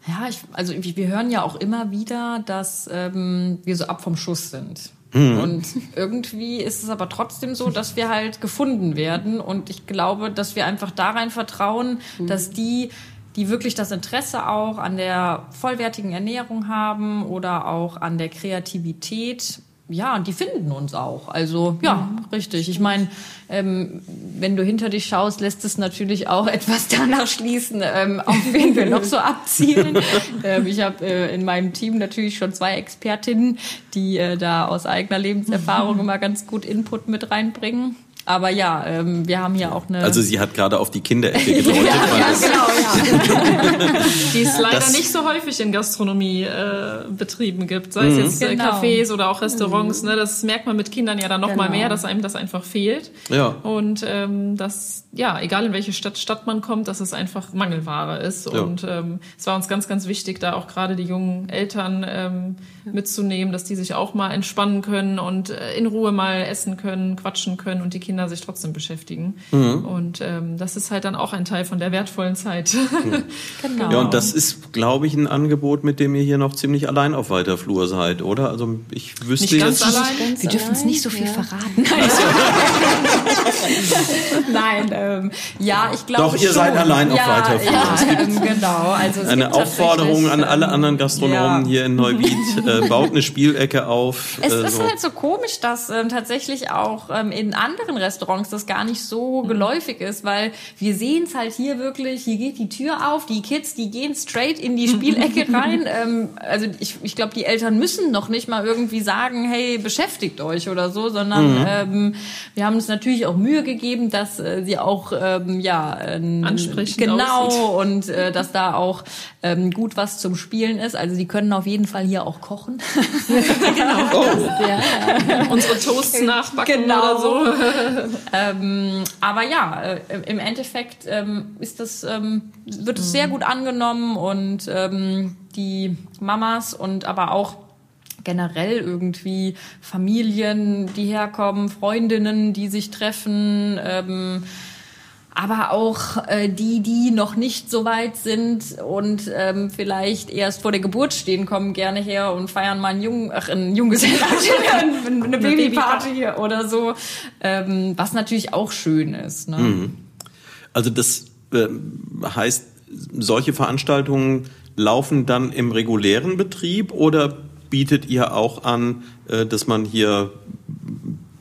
Ja, ich, also wir hören ja auch immer wieder, dass ähm, wir so ab vom Schuss sind. Mhm. Und irgendwie ist es aber trotzdem so, dass wir halt gefunden werden. Und ich glaube, dass wir einfach da rein vertrauen, mhm. dass die die wirklich das Interesse auch an der vollwertigen Ernährung haben oder auch an der Kreativität. Ja, und die finden uns auch. Also ja, mhm. richtig. Ich meine, ähm, wenn du hinter dich schaust, lässt es natürlich auch etwas danach schließen, ähm, auf wen wir noch so abzielen. ähm, ich habe äh, in meinem Team natürlich schon zwei Expertinnen, die äh, da aus eigener Lebenserfahrung immer ganz gut Input mit reinbringen. Aber ja, ähm, wir haben hier auch eine. Also sie hat gerade auf die Kinderecke gedeutet. ja, ja, genau, ja. die es leider das nicht so häufig in Gastronomie äh, betrieben gibt. Sei es mhm. jetzt äh, genau. Cafés oder auch Restaurants. Mhm. Ne, das merkt man mit Kindern ja dann noch genau. mal mehr, dass einem das einfach fehlt. Ja. Und ähm, das, ja, egal in welche Stadt, Stadt man kommt, dass es einfach Mangelware ist. Ja. Und ähm, es war uns ganz, ganz wichtig, da auch gerade die jungen Eltern ähm, mitzunehmen, dass die sich auch mal entspannen können und äh, in Ruhe mal essen können, quatschen können und die Kinder sich trotzdem beschäftigen. Mhm. Und ähm, das ist halt dann auch ein Teil von der wertvollen Zeit. Mhm. genau. Ja, und das ist, glaube ich, ein Angebot, mit dem ihr hier noch ziemlich allein auf weiter Flur seid, oder? Also ich wüsste nicht ganz jetzt. Allein. Wir dürfen es nicht so viel ja. verraten. Nein, ähm, ja, ich glaube. Doch, ihr schon. seid allein auf ja, weiter Flur. Ja, ähm, genau. Also eine Aufforderung an alle anderen Gastronomen ja. hier in Neuwied, äh, baut eine Spielecke auf. Es äh, ist so. halt so komisch, dass ähm, tatsächlich auch ähm, in anderen Restaurants das gar nicht so mhm. geläufig ist, weil wir sehen es halt hier wirklich, hier geht die Tür auf, die Kids, die gehen straight in die Spielecke rein. ähm, also ich, ich glaube, die Eltern müssen noch nicht mal irgendwie sagen, hey, beschäftigt euch oder so, sondern mhm. ähm, wir haben uns natürlich auch Mühe gegeben, dass äh, sie auch ähm, ja äh, ansprechend genau aussieht. und äh, dass da auch ähm, gut was zum Spielen ist. Also die können auf jeden Fall hier auch kochen. genau. Oh. Ja, ja. Unsere Toasts nachbacken genau. oder so. ähm, aber ja, äh, im Endeffekt ähm, ist das, ähm, wird es sehr mhm. gut angenommen und ähm, die Mamas und aber auch generell irgendwie Familien, die herkommen, Freundinnen, die sich treffen, ähm, aber auch äh, die, die noch nicht so weit sind und ähm, vielleicht erst vor der Geburt stehen, kommen gerne her und feiern mal ein Jung, ach, ein Junggesellenabschied, eine Babyparty oder so, ähm, was natürlich auch schön ist. Ne? Mhm. Also das äh, heißt, solche Veranstaltungen laufen dann im regulären Betrieb oder bietet ihr auch an, äh, dass man hier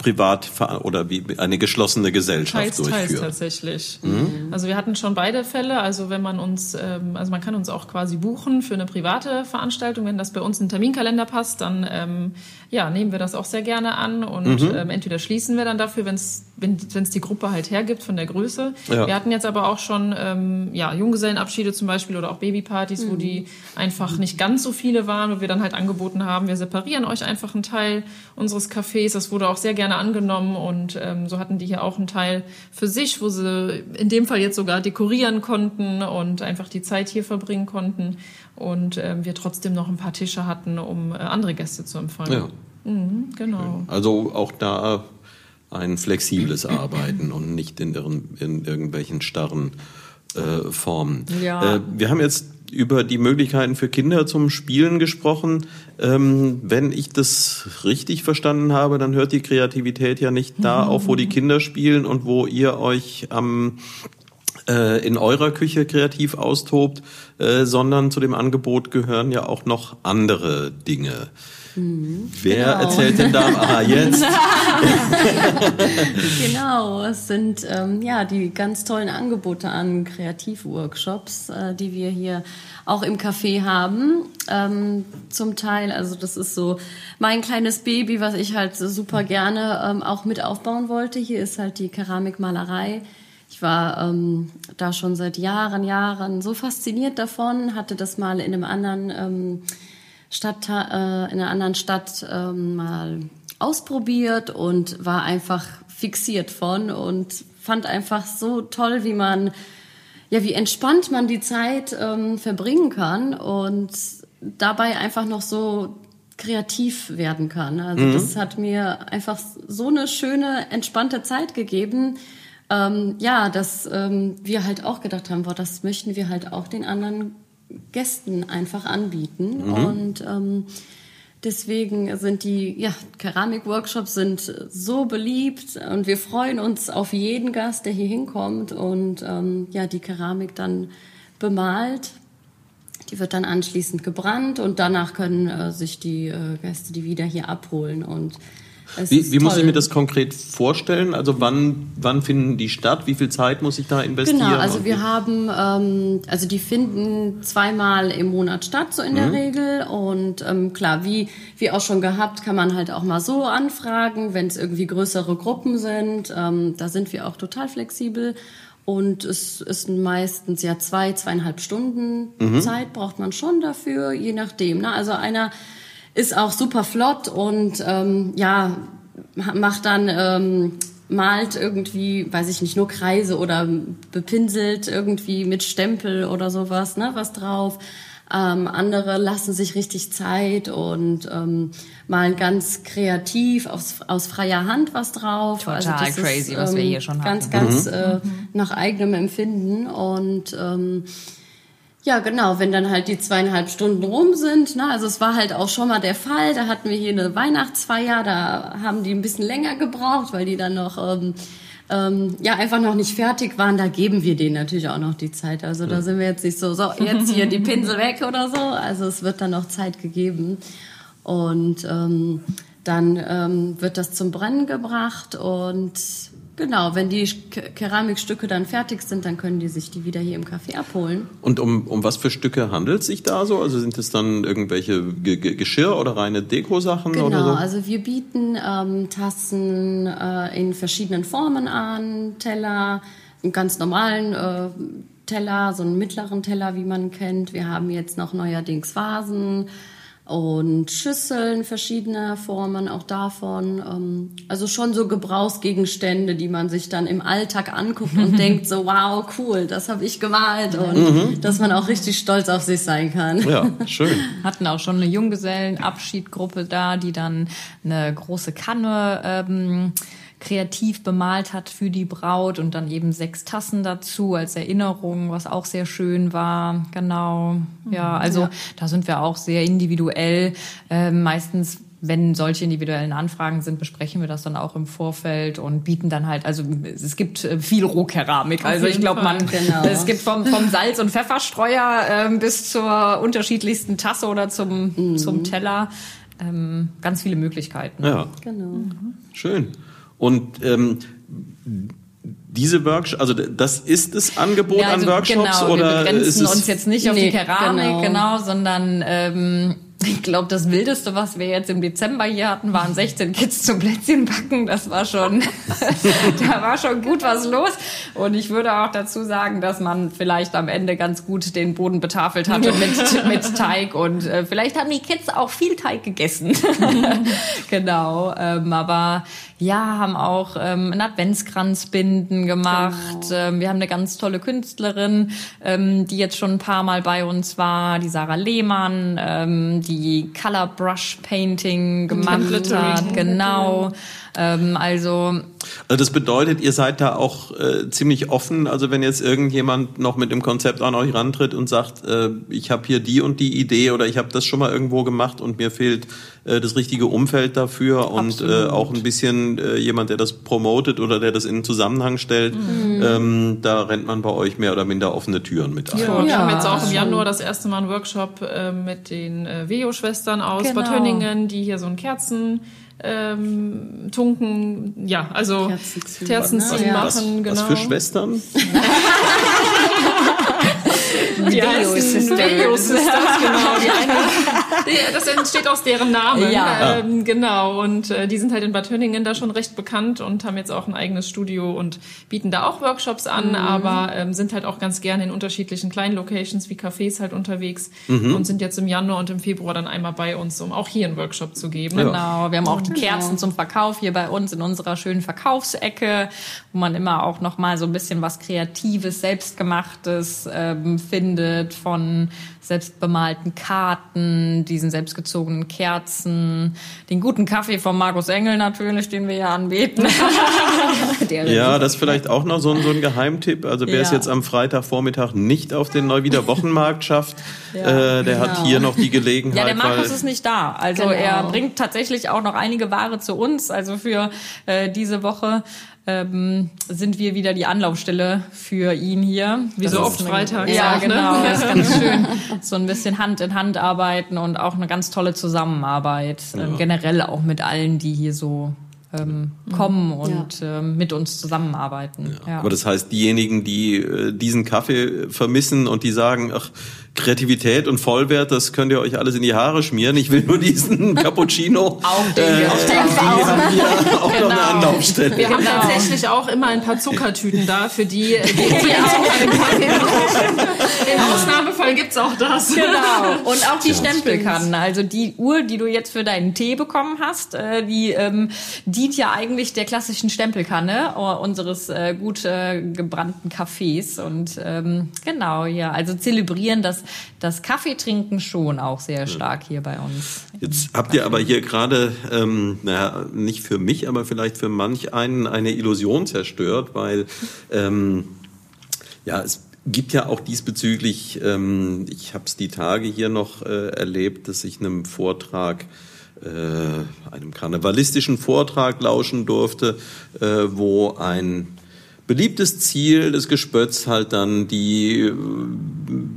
privat oder wie eine geschlossene Gesellschaft teils, durchführt. Teils tatsächlich. Mhm. Also wir hatten schon beide Fälle. Also wenn man uns, ähm, also man kann uns auch quasi buchen für eine private Veranstaltung. Wenn das bei uns in den Terminkalender passt, dann ähm, ja, nehmen wir das auch sehr gerne an und mhm. ähm, entweder schließen wir dann dafür, wenn's, wenn es die Gruppe halt hergibt von der Größe. Ja. Wir hatten jetzt aber auch schon ähm, ja, Junggesellenabschiede zum Beispiel oder auch Babypartys, mhm. wo die einfach nicht ganz so viele waren, wo wir dann halt angeboten haben, wir separieren euch einfach einen Teil unseres Cafés. Das wurde auch sehr gerne angenommen und ähm, so hatten die hier auch einen Teil für sich, wo sie in dem Fall jetzt sogar dekorieren konnten und einfach die Zeit hier verbringen konnten und ähm, wir trotzdem noch ein paar Tische hatten, um äh, andere Gäste zu empfangen. Ja. Mhm, genau. Also auch da ein flexibles Arbeiten und nicht in, in irgendwelchen starren äh, Formen. Ja. Äh, wir haben jetzt über die Möglichkeiten für Kinder zum Spielen gesprochen. Ähm, wenn ich das richtig verstanden habe, dann hört die Kreativität ja nicht da auf, wo die Kinder spielen und wo ihr euch am äh, in eurer Küche kreativ austobt, äh, sondern zu dem Angebot gehören ja auch noch andere Dinge. Mhm, Wer genau. erzählt denn da? Ah, jetzt. genau, es sind ähm, ja die ganz tollen Angebote an Kreativworkshops, äh, die wir hier auch im Café haben. Ähm, zum Teil, also das ist so mein kleines Baby, was ich halt super gerne ähm, auch mit aufbauen wollte. Hier ist halt die Keramikmalerei. Ich war ähm, da schon seit Jahren, Jahren so fasziniert davon, hatte das mal in einem anderen ähm, Stadt, äh, in einer anderen Stadt ähm, mal ausprobiert und war einfach fixiert von und fand einfach so toll, wie man, ja, wie entspannt man die Zeit ähm, verbringen kann und dabei einfach noch so kreativ werden kann. Also mhm. das hat mir einfach so eine schöne, entspannte Zeit gegeben. Ähm, ja, dass ähm, wir halt auch gedacht haben, boah, das möchten wir halt auch den anderen Gästen einfach anbieten. Mhm. Und ähm, deswegen sind die ja, Keramik-Workshops sind so beliebt und wir freuen uns auf jeden Gast, der hier hinkommt und ähm, ja, die Keramik dann bemalt. Die wird dann anschließend gebrannt und danach können äh, sich die äh, Gäste die wieder hier abholen und wie, wie muss ich mir das konkret vorstellen? Also wann, wann finden die statt? Wie viel Zeit muss ich da investieren? Genau, also wir haben, ähm, also die finden zweimal im Monat statt, so in der mhm. Regel. Und ähm, klar, wie, wie auch schon gehabt, kann man halt auch mal so anfragen, wenn es irgendwie größere Gruppen sind. Ähm, da sind wir auch total flexibel. Und es ist meistens ja zwei, zweieinhalb Stunden mhm. Zeit braucht man schon dafür, je nachdem. Ne? Also einer ist auch super flott und ähm, ja, macht dann, ähm, malt irgendwie, weiß ich nicht, nur Kreise oder bepinselt irgendwie mit Stempel oder sowas, ne, was drauf. Ähm, andere lassen sich richtig Zeit und ähm, malen ganz kreativ aus, aus freier Hand was drauf. Total also crazy, ist, was wir hier schon ganz, hatten. Ganz, ganz mhm. äh, nach eigenem Empfinden und ähm, ja, genau, wenn dann halt die zweieinhalb Stunden rum sind. Ne? Also es war halt auch schon mal der Fall. Da hatten wir hier eine Weihnachtsfeier, da haben die ein bisschen länger gebraucht, weil die dann noch ähm, ähm, ja einfach noch nicht fertig waren. Da geben wir denen natürlich auch noch die Zeit. Also da sind wir jetzt nicht so, so jetzt hier die Pinsel weg oder so. Also es wird dann noch Zeit gegeben. Und ähm, dann ähm, wird das zum Brennen gebracht und Genau, wenn die Keramikstücke dann fertig sind, dann können die sich die wieder hier im Café abholen. Und um, um was für Stücke handelt es sich da so? Also sind es dann irgendwelche G G Geschirr oder reine Dekosachen genau, oder so? also wir bieten ähm, Tassen äh, in verschiedenen Formen an, Teller, einen ganz normalen äh, Teller, so einen mittleren Teller, wie man kennt. Wir haben jetzt noch neuerdings Vasen und Schüsseln verschiedener Formen auch davon. Ähm, also schon so Gebrauchsgegenstände, die man sich dann im Alltag anguckt und denkt so, wow, cool, das habe ich gemalt und mhm. dass man auch richtig stolz auf sich sein kann. Ja, schön. Hatten auch schon eine Junggesellenabschiedgruppe da, die dann eine große Kanne ähm, kreativ bemalt hat für die Braut und dann eben sechs Tassen dazu als Erinnerung, was auch sehr schön war. Genau. Ja, mhm. also ja. da sind wir auch sehr individuell. Äh, meistens wenn solche individuellen Anfragen sind, besprechen wir das dann auch im Vorfeld und bieten dann halt, also es gibt äh, viel Rohkeramik. Auf also ich glaube, man, genau. es gibt vom, vom Salz- und Pfefferstreuer äh, bis zur unterschiedlichsten Tasse oder zum, mhm. zum Teller ähm, ganz viele Möglichkeiten. Ja, genau. Mhm. Schön. Und ähm, diese Workshops, also das ist das Angebot Ja, also an Workshops genau, oder wir begrenzen ist es uns jetzt nicht auf Nee, die Keramik, genau. genau, sondern ähm, ich glaube, das Wildeste, was wir jetzt im Dezember hier hatten, waren 16 Kids zum Plätzchenbacken. Das war schon, da war schon gut was los. Und ich würde auch dazu sagen, dass man vielleicht am Ende ganz gut den Boden betafelt hatte mit, mit Teig. Und äh, vielleicht haben die Kids auch viel Teig gegessen. genau. Ähm, aber ja, haben auch ähm, einen Adventskranzbinden gemacht. Ähm, wir haben eine ganz tolle Künstlerin, ähm, die jetzt schon ein paar Mal bei uns war, die Sarah Lehmann, ähm, die Color Brush Painting gemacht hat. Genau. Ähm, also Also das bedeutet, ihr seid da auch äh, ziemlich offen. Also wenn jetzt irgendjemand noch mit dem Konzept an euch rantritt und sagt, äh, ich habe hier die und die Idee oder ich habe das schon mal irgendwo gemacht und mir fehlt äh, das richtige Umfeld dafür und äh, auch ein bisschen äh, jemand, der das promotet oder der das in einen Zusammenhang stellt, ähm, da rennt man bei euch mehr oder minder offene Türen mit ein. Ja, wir Ja, haben jetzt auch im. Januar das erste Mal einen Workshop äh, mit den äh, Veo-Schwestern aus Genau. Bad Tönningen, die hier so ein Kerzen ähm, tunken, ja, also Kerzenziehen, Kerzenziehen ne? Ja. Was, machen, genau. was für Schwestern? Die heißen Sisters. Video Sisters, genau. Die eine, das entsteht aus deren Namen. Ja. Ähm, genau. Und äh, die sind halt in Bad Tönningen da schon recht bekannt und haben jetzt auch ein eigenes Studio und bieten da auch Workshops an, aber ähm, sind halt auch ganz gerne in unterschiedlichen kleinen Locations wie Cafés halt unterwegs und sind jetzt im Januar und im Februar dann einmal bei uns, um auch hier einen Workshop zu geben. Genau, wir haben auch die Genau. Kerzen zum Verkauf hier bei uns in unserer schönen Verkaufsecke, wo man immer auch noch mal so ein bisschen was Kreatives, Selbstgemachtes ähm, findet von selbstbemalten Karten, diesen selbstgezogenen Kerzen, den guten Kaffee von Markus Engel natürlich, den wir ja anbeten. Ja, das ist vielleicht auch noch so ein, so ein Geheimtipp. Also wer es Ja. jetzt am Freitagvormittag nicht auf den Neuwieder Wochenmarkt schafft, Ja. äh, der hat Genau. hier noch die Gelegenheit. Ja, der Markus weil, ist nicht da. Also Genau. er bringt tatsächlich auch noch einige Ware zu uns. Also für äh, diese Woche ähm, sind wir wieder die Anlaufstelle für ihn hier. Wie Das so oft freitags Ja, auch, ne? genau. Das ist ganz schön. So ein bisschen Hand in Hand arbeiten und auch eine ganz tolle Zusammenarbeit. Ähm, generell auch mit allen, die hier so ähm, kommen und ähm, mit uns zusammenarbeiten. Ja. Aber das heißt, diejenigen, die äh, diesen Kaffee vermissen und die sagen, ach, Kreativität und Vollwert, das könnt ihr euch alles in die Haare schmieren. Ich will nur diesen Cappuccino. Auch den äh, gibt's die auch. haben hier auch noch eine Genau. Anlaufstelle. Wir haben Genau. tatsächlich auch immer ein paar Zuckertüten da, für die, die, die auch einen Kaffee brauchen. Im Ausnahmefall gibt's auch das. Genau. Und auch die Stempelkannen. Also die Uhr, die du jetzt für deinen Tee bekommen hast, äh, die ähm, dient ja eigentlich der klassischen Stempelkanne äh, unseres äh, gut äh, gebrannten Kaffees. Und ähm, genau, ja, also zelebrieren das, das Kaffeetrinken schon auch sehr stark hier bei uns. Jetzt habt ihr aber hier gerade, ähm, naja, nicht für mich, aber vielleicht für manch einen eine Illusion zerstört, weil ähm, ja, es gibt ja auch diesbezüglich, ähm, ich habe es die Tage hier noch äh, erlebt, dass ich einem Vortrag äh, einem karnevalistischen Vortrag lauschen durfte, äh, wo ein beliebtes Ziel des Gespötz halt dann die äh,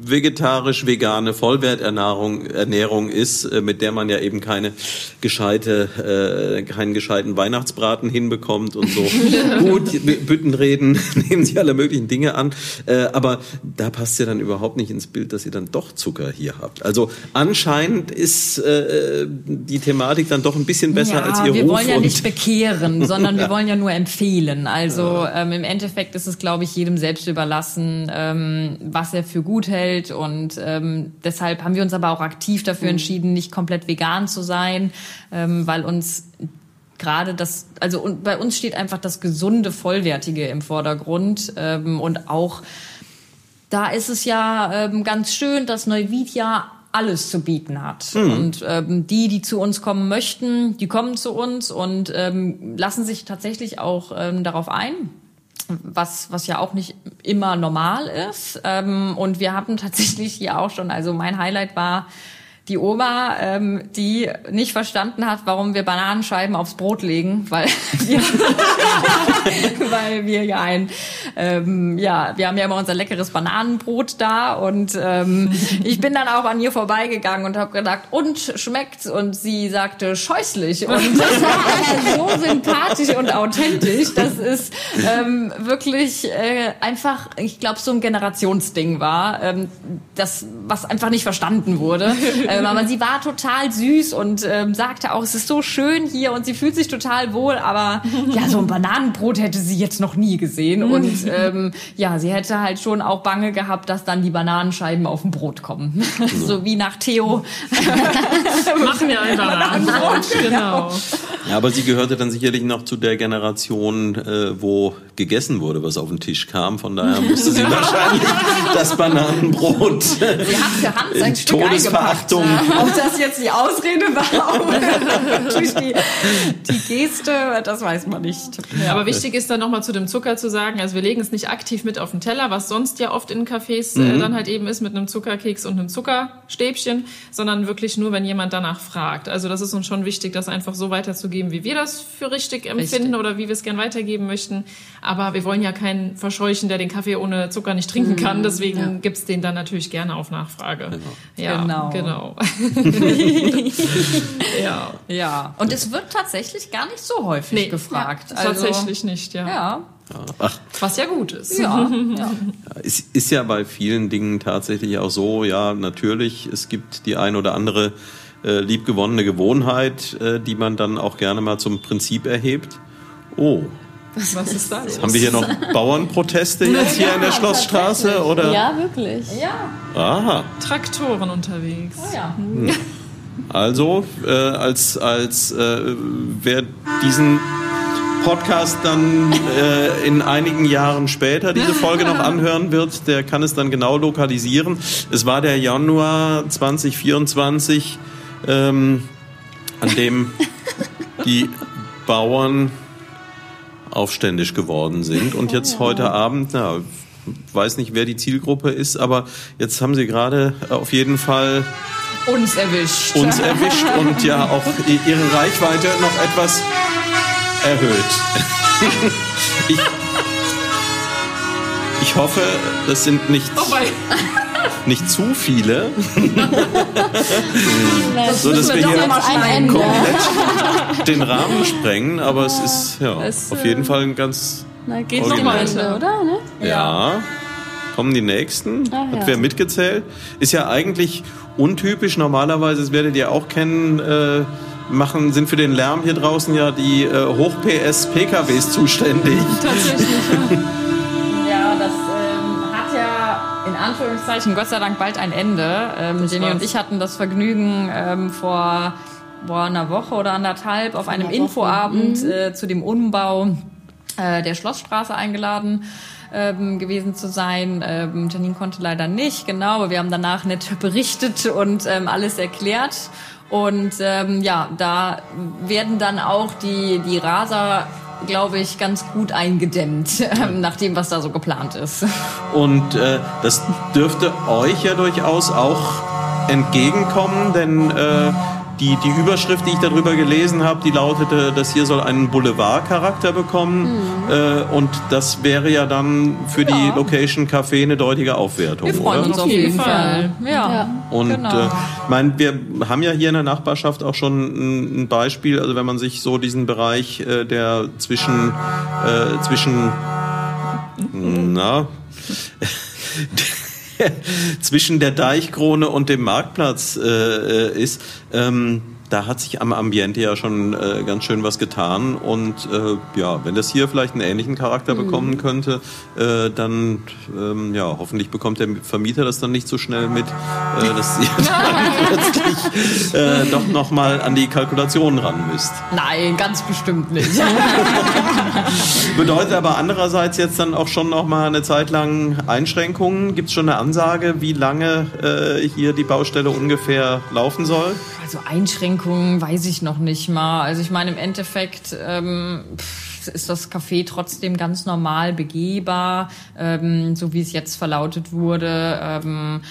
vegetarisch-vegane Vollwerternährung Ernährung ist, äh, mit der man ja eben keine gescheite, äh, keinen gescheiten Weihnachtsbraten hinbekommt und so. Gut, Büttenreden nehmen sich alle möglichen Dinge an, äh, aber da passt ja dann überhaupt nicht ins Bild, dass ihr dann doch Zucker hier habt. Also anscheinend ist äh, die Thematik dann doch ein bisschen besser ja, als ihr wir Ruf wollen ja nicht bekehren, sondern wir wollen ja nur empfehlen. Also ähm, im Endeffekt ist es, glaube ich, jedem selbst überlassen, ähm, was er für gut hält. Und ähm, deshalb haben wir uns aber auch aktiv dafür entschieden, nicht komplett vegan zu sein, ähm, weil uns gerade das, also und bei uns steht einfach das gesunde, vollwertige im Vordergrund ähm, und auch da ist es ja ähm, ganz schön, dass Neuwied ja alles zu bieten hat. Und ähm, die, die zu uns kommen möchten, die kommen zu uns und ähm, lassen sich tatsächlich auch ähm, darauf ein. Was, was ja auch nicht immer normal ist. Ähm, und wir hatten tatsächlich hier auch schon, also mein Highlight war die Oma, ähm, die nicht verstanden hat, warum wir Bananenscheiben aufs Brot legen, weil wir, weil wir ja ein, ähm, ja, wir haben ja immer unser leckeres Bananenbrot da und ähm, ich bin dann auch an ihr vorbeigegangen und habe gedacht, und schmeckt's? Und sie sagte, scheußlich. Und das war so sympathisch und authentisch. Das ist ähm, wirklich äh, einfach, ich glaube, so ein Generationsding war, ähm, das, was einfach nicht verstanden wurde. Ähm, aber sie war total süß und ähm, sagte auch, es ist so schön hier und sie fühlt sich total wohl, aber ja, so ein Bananenbrot hätte sie jetzt noch nie gesehen. Und ähm, ja, sie hätte halt schon auch Bange gehabt, dass dann die Bananenscheiben auf dem Brot kommen. so wie nach Theo. Machen wir ein Bananenbrot, genau. Ja, aber sie gehörte dann sicherlich noch zu der Generation, äh, wo gegessen wurde, was auf den Tisch kam. Von daher musste sie wahrscheinlich das Bananenbrot Sie hat für Hans ein in Stück Todesverachtung. Ob das jetzt die Ausrede war oder durch die, die Geste, das weiß man nicht. Ja. Aber wichtig ist dann nochmal zu dem Zucker zu sagen, also wir legen es nicht aktiv mit auf den Teller, was sonst ja oft in Cafés äh, dann halt eben ist mit einem Zuckerkeks und einem Zuckerstäbchen, sondern wirklich nur, wenn jemand danach fragt. Also das ist uns schon wichtig, das einfach so weiterzugeben, wie wir das für richtig empfinden Richtig. oder wie wir es gern weitergeben möchten. Aber wir wollen ja keinen verscheuchen, der den Kaffee ohne Zucker nicht trinken kann. Deswegen gibt's den dann natürlich gerne auf Nachfrage. Ja, Genau. genau. ja. ja. Und es wird tatsächlich gar nicht so häufig Nee, gefragt. Ja, also, tatsächlich nicht, ja. Ja. Was ja gut ist. Ja, ja. Es ist ja bei vielen Dingen tatsächlich auch so, ja, natürlich, es gibt die ein oder andere äh, liebgewonnene Gewohnheit, äh, die man dann auch gerne mal zum Prinzip erhebt. Oh, Was ist da los? haben wir hier noch Bauernproteste jetzt hier in der Schlossstraße oder? Ja, wirklich. ja. Aha. Traktoren unterwegs. Oh ja. Also, äh, als, als äh, wer diesen Podcast dann äh, in einigen Jahren später diese Folge noch anhören wird, der kann es dann genau lokalisieren. Es war der Januar 2024, ähm, an dem die Bauern aufständisch geworden sind und jetzt heute Abend, na, weiß nicht, wer die Zielgruppe ist, aber jetzt haben sie gerade auf jeden Fall Uns erwischt. uns erwischt und ja auch ihre Reichweite noch etwas erhöht. ich, ich hoffe, das sind nicht, Wobei, nicht zu viele, so dass wir doch hier komplett den Rahmen sprengen, aber es ist ja Es, auf äh, jeden Fall ein ganz Na, Geht noch noch Original. weiter. oder? Ne? Ja. Kommen die nächsten? Ah, ja. Hat wer mitgezählt? Ist ja eigentlich untypisch. Normalerweise, das werdet ihr auch kennen, äh, machen, sind für den Lärm hier draußen ja die äh, Hoch-PS-PKWs zuständig. tatsächlich. Ja, Anführungszeichen Gott sei Dank bald ein Ende. Ähm, Jenny war's. und ich hatten das Vergnügen ähm, vor boah, einer Woche oder anderthalb auf einem einer Woche. Infoabend äh, zu dem Umbau äh, der Schlossstraße eingeladen ähm, gewesen zu sein. Ähm, Janine konnte leider nicht, genau, aber wir haben danach nett berichtet und ähm, alles erklärt. Und ähm, ja, da werden dann auch die, die Raser, glaube ich, ganz gut eingedämmt, ähm, nach dem, was da so geplant ist. Und äh, das dürfte euch ja durchaus auch entgegenkommen, denn äh, die, die Überschrift, die ich darüber gelesen habe, die lautete, das hier soll einen Boulevardcharakter bekommen. Äh, und das wäre ja dann für die Ja. Location Café eine deutliche Aufwertung, Wir freuen oder? uns auf jeden jeden Fall. Ja. Ja. Und Genau. äh, ich meine, wir haben ja hier in der Nachbarschaft auch schon ein, ein Beispiel, also wenn man sich so diesen Bereich äh, der zwischen äh, zwischen na zwischen der Deichkrone und dem Marktplatz äh, äh, ist, ähm, da hat sich am Ambiente ja schon äh, ganz schön was getan. Und äh, ja, wenn das hier vielleicht einen ähnlichen Charakter bekommen könnte, äh, dann ähm, ja, hoffentlich bekommt der Vermieter das dann nicht so schnell mit, äh, dass ihr dann plötzlich äh, doch nochmal an die Kalkulation ran müsst. Nein, ganz bestimmt nicht. Bedeutet aber andererseits jetzt dann auch schon nochmal eine Zeit lang Einschränkungen. Gibt es schon eine Ansage, wie lange äh, hier die Baustelle ungefähr laufen soll? Also Einschränkungen weiß ich noch nicht mal. Also ich meine, im Endeffekt ähm, pff, ist das Café trotzdem ganz normal begehbar, ähm, so wie es jetzt verlautet wurde. Ähm,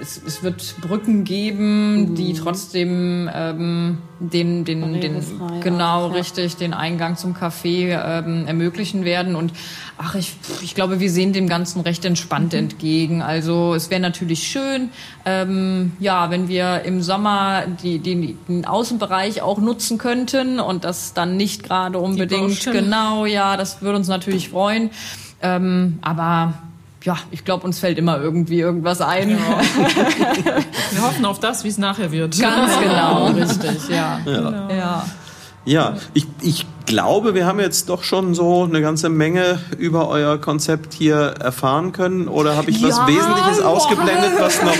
es, es wird Brücken geben, die trotzdem ähm, den, den, den genau ja. richtig den Eingang zum Café ähm, ermöglichen werden. Und ach, ich, ich glaube, wir sehen dem Ganzen recht entspannt entgegen. Also es wäre natürlich schön, ähm, ja, wenn wir im Sommer die, die, den Außenbereich auch nutzen könnten und das dann nicht gerade unbedingt genau, ja, das würde uns natürlich freuen. Ähm, aber ja, ich glaube, uns fällt immer irgendwie irgendwas ein. Wir hoffen auf das, wie es nachher wird. Ganz genau, richtig, ja. Ja. ja. Ja, ich, ich glaube, wir haben jetzt doch schon so eine ganze Menge über euer Konzept hier erfahren können. Oder habe ich was Ja, Wesentliches boah. ausgeblendet, was noch,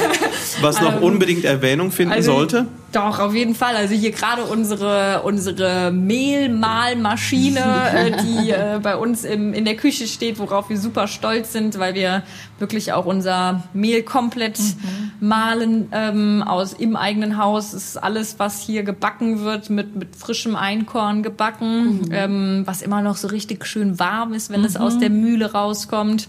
was noch unbedingt Erwähnung finden Also, sollte? Doch, auf jeden Fall. Also hier gerade unsere, unsere Mehlmahlmaschine, äh, die äh, bei uns im, in der Küche steht, worauf wir super stolz sind, weil wir wirklich auch unser Mehl komplett mahlen ähm, aus im eigenen Haus. Das ist alles, was hier gebacken wird, mit, mit frischem Einkorn gebacken, ähm, was immer noch so richtig schön warm ist, wenn es aus der Mühle rauskommt.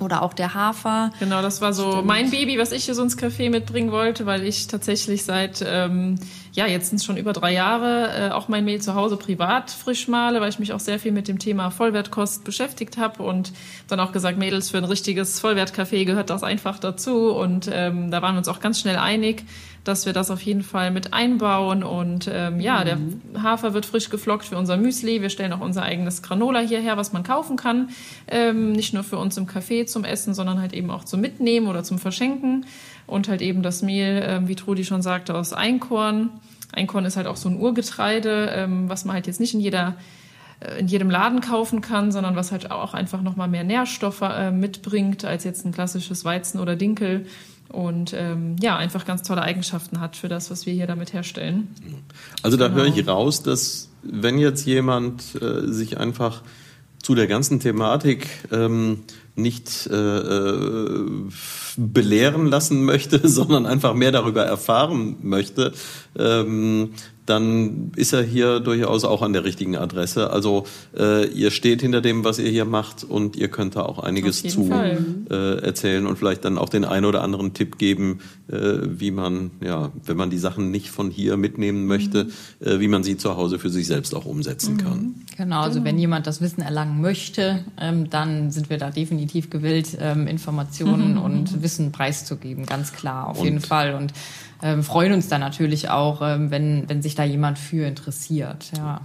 Oder auch der Hafer. Genau, das war so mein Baby, was ich hier so ins Café mitbringen wollte, weil ich tatsächlich seit, ähm, ja, jetzt sind es schon über drei Jahre, äh, auch mein Mehl zu Hause privat frisch male, weil ich mich auch sehr viel mit dem Thema Vollwertkost beschäftigt habe und dann auch gesagt, Mädels, für ein richtiges Vollwertcafé gehört das einfach dazu. Und ähm, da waren wir uns auch ganz schnell einig, dass wir das auf jeden Fall mit einbauen. Und ähm, ja, der Hafer wird frisch geflockt für unser Müsli. Wir stellen auch unser eigenes Granola hierher, was man kaufen kann. Ähm, nicht nur für uns im Café zum Essen, sondern halt eben auch zum Mitnehmen oder zum Verschenken. Und halt eben das Mehl, ähm, wie Trudi schon sagte, aus Einkorn. Einkorn ist halt auch so ein Urgetreide, ähm, was man halt jetzt nicht in jeder äh, in jedem Laden kaufen kann, sondern was halt auch einfach nochmal mehr Nährstoffe äh, mitbringt als jetzt ein klassisches Weizen oder Dinkel und ähm, ja, einfach ganz tolle Eigenschaften hat für das, was wir hier damit herstellen. Also da höre ich raus, dass wenn jetzt jemand äh, sich einfach zu der ganzen Thematik ähm, nicht äh, äh, belehren lassen möchte, sondern einfach mehr darüber erfahren möchte, ähm, dann ist er hier durchaus auch an der richtigen Adresse. Also äh, ihr steht hinter dem, was ihr hier macht und ihr könnt da auch einiges zu äh, erzählen und vielleicht dann auch den einen oder anderen Tipp geben, äh, wie man, ja, wenn man die Sachen nicht von hier mitnehmen möchte, äh, wie man sie zu Hause für sich selbst auch umsetzen kann. Genau, also wenn jemand das Wissen erlangen möchte, ähm, dann sind wir da definitiv gewillt, ähm, Informationen und Wissen preiszugeben, ganz klar, auf Und- jeden Fall. Und ähm, freuen uns dann natürlich auch, ähm, wenn, wenn sich da jemand für interessiert. Ja.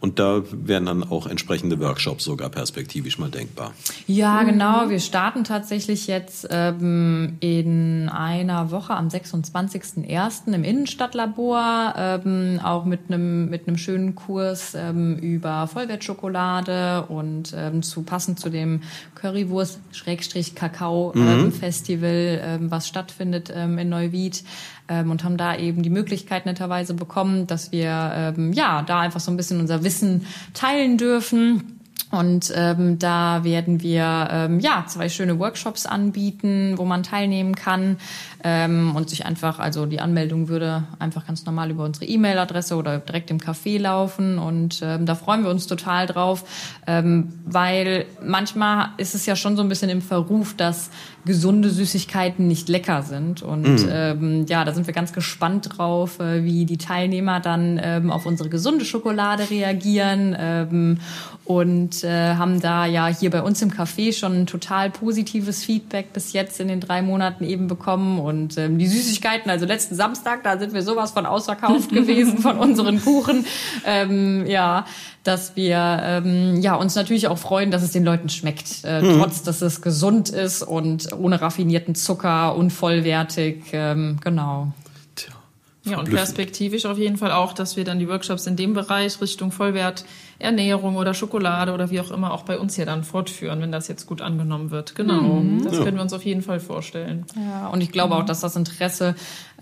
Und da wären dann auch entsprechende Workshops sogar perspektivisch mal denkbar. Ja, genau. Wir starten tatsächlich jetzt ähm, in einer Woche am 26.01. im Innenstadtlabor, ähm, auch mit einem mit einem schönen Kurs ähm, über Vollwertschokolade und ähm, zu passend zu dem Currywurst Schrägstrich Kakao ähm, Festival, ähm, was stattfindet in Neuwied. Und haben da eben die Möglichkeit netterweise bekommen, dass wir ja da einfach so ein bisschen unser Wissen teilen dürfen. Und ähm, da werden wir ähm, ja zwei schöne Workshops anbieten, wo man teilnehmen kann ähm, und sich einfach, also die Anmeldung würde einfach ganz normal über unsere E-Mail-Adresse oder direkt im Café laufen und ähm, da freuen wir uns total drauf, ähm, weil manchmal ist es ja schon so ein bisschen im Verruf, dass gesunde Süßigkeiten nicht lecker sind. Und ähm, ja, da sind wir ganz gespannt drauf, äh, wie die Teilnehmer dann ähm, auf unsere gesunde Schokolade reagieren ähm, und äh, haben da ja hier bei uns im Café schon ein total positives Feedback bis jetzt in den drei Monaten eben bekommen. Und ähm, die Süßigkeiten, also letzten Samstag, da sind wir sowas von ausverkauft gewesen von unseren Kuchen, ähm, ja, dass wir ähm, ja uns natürlich auch freuen, dass es den Leuten schmeckt, äh, trotz dass es gesund ist und ohne raffinierten Zucker, unvollwertig, ähm, genau. Tja, Ja, und perspektivisch auf jeden Fall auch, dass wir dann die Workshops in dem Bereich Richtung Vollwert, Ernährung oder Schokolade oder wie auch immer auch bei uns hier dann fortführen, wenn das jetzt gut angenommen wird. Genau, das können wir uns auf jeden Fall vorstellen. Ja, und ich glaube auch, dass das Interesse,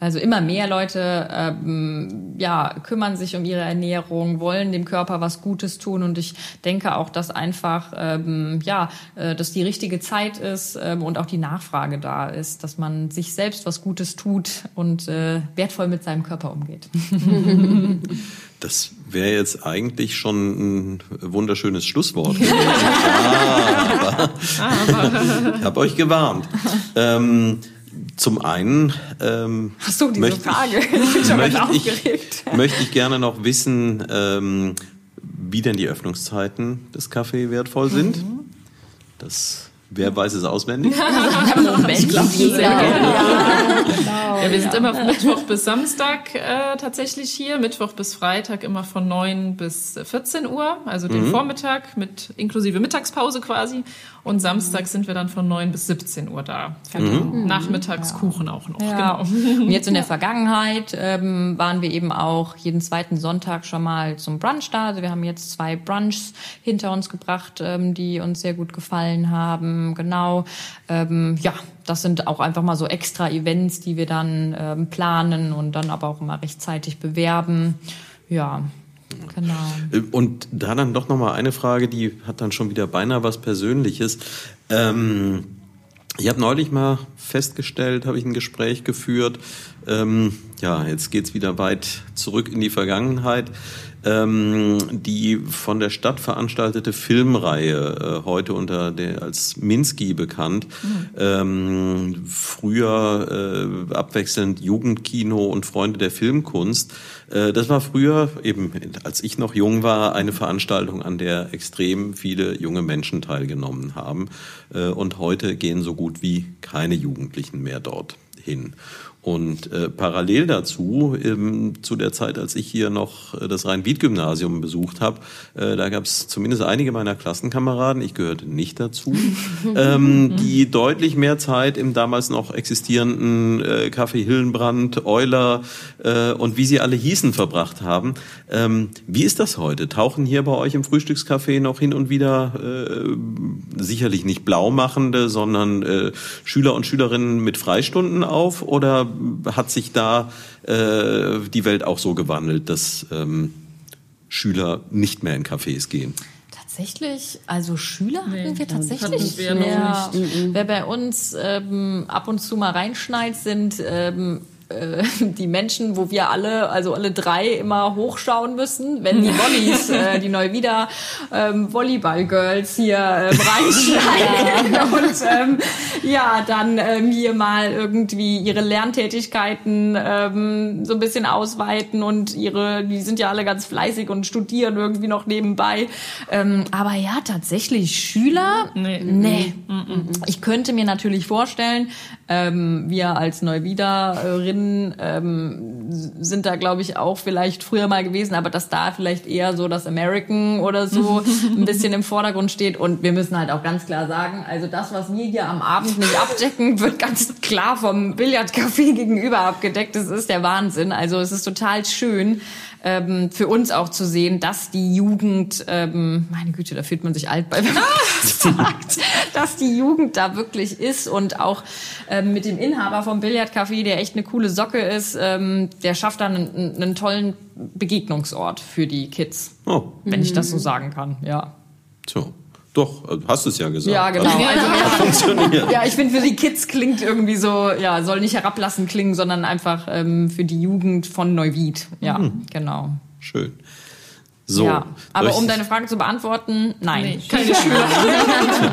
also immer mehr Leute ähm, ja, kümmern sich um ihre Ernährung, wollen dem Körper was Gutes tun und ich denke auch, dass einfach ähm, ja, äh, dass die richtige Zeit ist ähm, und auch die Nachfrage da ist, dass man sich selbst was Gutes tut und äh, wertvoll mit seinem Körper umgeht. Das wäre jetzt eigentlich schon ein wunderschönes Schlusswort. gewesen. Aber ich habe euch gewarnt. Ähm, Zum einen ähm, Ach so, diese möchte, Frage. Ich, bin schon möchte, ich, möchte ich gerne noch wissen, ähm, wie denn die Öffnungszeiten des Café wertvoll sind. Mhm. Das, wer weiß es auswendig? Moment, ich glaube, Ja, wir sind immer von Mittwoch bis Samstag äh, tatsächlich hier. Mittwoch bis Freitag immer von 9 bis 14 Uhr, also den Vormittag mit inklusive Mittagspause quasi. Und Samstag sind wir dann von 9 bis 17 Uhr da. Genau. Nachmittags Kuchen auch noch. Ja. Genau. Und jetzt in der Vergangenheit ähm, waren wir eben auch jeden zweiten Sonntag schon mal zum Brunch da. Also wir haben jetzt zwei Brunchs hinter uns gebracht, ähm, die uns sehr gut gefallen haben. Genau. Ähm, ja, das sind auch einfach mal so extra Events, die wir dann ähm, planen und dann aber auch immer rechtzeitig bewerben. Ja, genau. Äh, Und da dann doch noch mal eine Frage, die hat dann schon wieder beinahe was Persönliches. Ähm, ich habe neulich mal festgestellt, habe ich ein Gespräch geführt. Ähm, ja, jetzt geht's wieder weit zurück in die Vergangenheit. Ähm, die von der Stadt veranstaltete Filmreihe, äh, heute unter der als Minsky bekannt, ähm, früher äh, abwechselnd Jugendkino und Freunde der Filmkunst. Äh, das war früher, eben als ich noch jung war, eine Veranstaltung, an der extrem viele junge Menschen teilgenommen haben. Äh, und heute gehen so gut wie keine Jugendlichen mehr dort hin. Und äh, parallel dazu, ähm, zu der Zeit, als ich hier noch äh, das Rhein-Wied-Gymnasium besucht habe, äh, da gab es zumindest einige meiner Klassenkameraden, ich gehörte nicht dazu, ähm, die deutlich mehr Zeit im damals noch existierenden äh, Café Hillenbrand, Euler äh, und wie sie alle hießen verbracht haben. Ähm, wie ist das heute? Tauchen hier bei euch im Frühstückscafé noch hin und wieder äh, sicherlich nicht blaumachende, sondern äh, Schüler und Schülerinnen mit Freistunden auf? Oder hat sich da äh, die Welt auch so gewandelt, dass ähm, Schüler nicht mehr in Cafés gehen? Tatsächlich, also Schüler hatten wir hatten tatsächlich. wir noch ja, Wer bei uns ähm, ab und zu mal reinschneit, sind ähm, äh, die Menschen, wo wir alle, also alle drei, immer hochschauen müssen, wenn die Volleys, äh, die neu wieder ähm, Volleyball-Girls hier ähm, reinschneiden und ähm, ja, dann ähm, hier mal irgendwie ihre Lerntätigkeiten ähm, so ein bisschen ausweiten und ihre, die sind ja alle ganz fleißig und studieren irgendwie noch nebenbei. Ähm, aber ja, tatsächlich Schüler, Nee. nee. Ich könnte mir natürlich vorstellen, ähm, wir als Neuwiederinnen ähm, sind da, glaube ich, auch vielleicht früher mal gewesen, aber dass da vielleicht eher so das American oder so ein bisschen im Vordergrund steht. Und wir müssen halt auch ganz klar sagen, also das, was wir hier am Abend nicht abdecken, wird ganz klar vom Billardcafé gegenüber abgedeckt. Das ist der Wahnsinn. Also es ist total schön ähm, für uns auch zu sehen, dass die Jugend, ähm, meine Güte, da fühlt man sich alt bei, wenn man das sagt, dass die Jugend da wirklich ist und auch ähm, mit dem Inhaber vom Billardcafé, der echt eine coole Socke ist, ähm, der schafft dann einen, einen tollen Begegnungsort für die Kids, Oh, wenn ich das so sagen kann, ja. so. Doch, äh, hast du es ja gesagt. Ja, genau. Also, Also, ja, funktioniert. ja, ich finde, für die Kids klingt irgendwie so, ja, soll nicht herablassen klingen, sondern einfach ähm, für die Jugend von Neuwied. Ja, genau. Schön. So. ja, aber um deine Frage zu beantworten, nein. Nee, keine Schüler.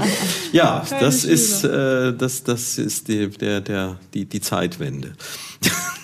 Ja, Keine das ist, äh, das, das ist die, der, der, die, die Zeitwende.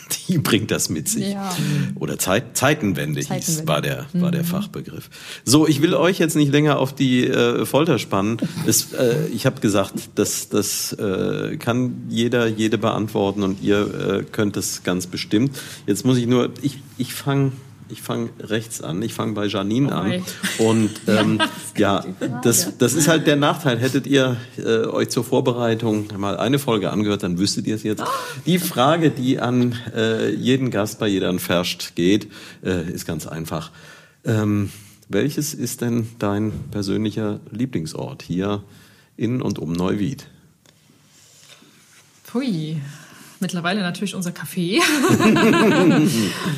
die bringt das mit sich. Ja. Oder Zeit, Zeitenwende, hieß, Zeitenwende. war der, war der Fachbegriff. So, ich will euch jetzt nicht länger auf die äh, Folter spannen. Es, äh, ich habe gesagt, das, das äh, kann jeder, jede beantworten und ihr äh, könnt es ganz bestimmt. Jetzt muss ich nur, ich, ich fange ich fang rechts an, ich fange bei Janine an. wei. Und ähm, ja, das, das ist halt der Nachteil. Hättet ihr äh, euch zur Vorbereitung mal eine Folge angehört, dann wüsstet ihr es jetzt. Die Frage, die an äh, jeden Gast bei jeder Ferscht geht, äh, ist ganz einfach. Ähm, welches ist denn dein persönlicher Lieblingsort hier in und um Neuwied? Pui. Mittlerweile natürlich unser Café.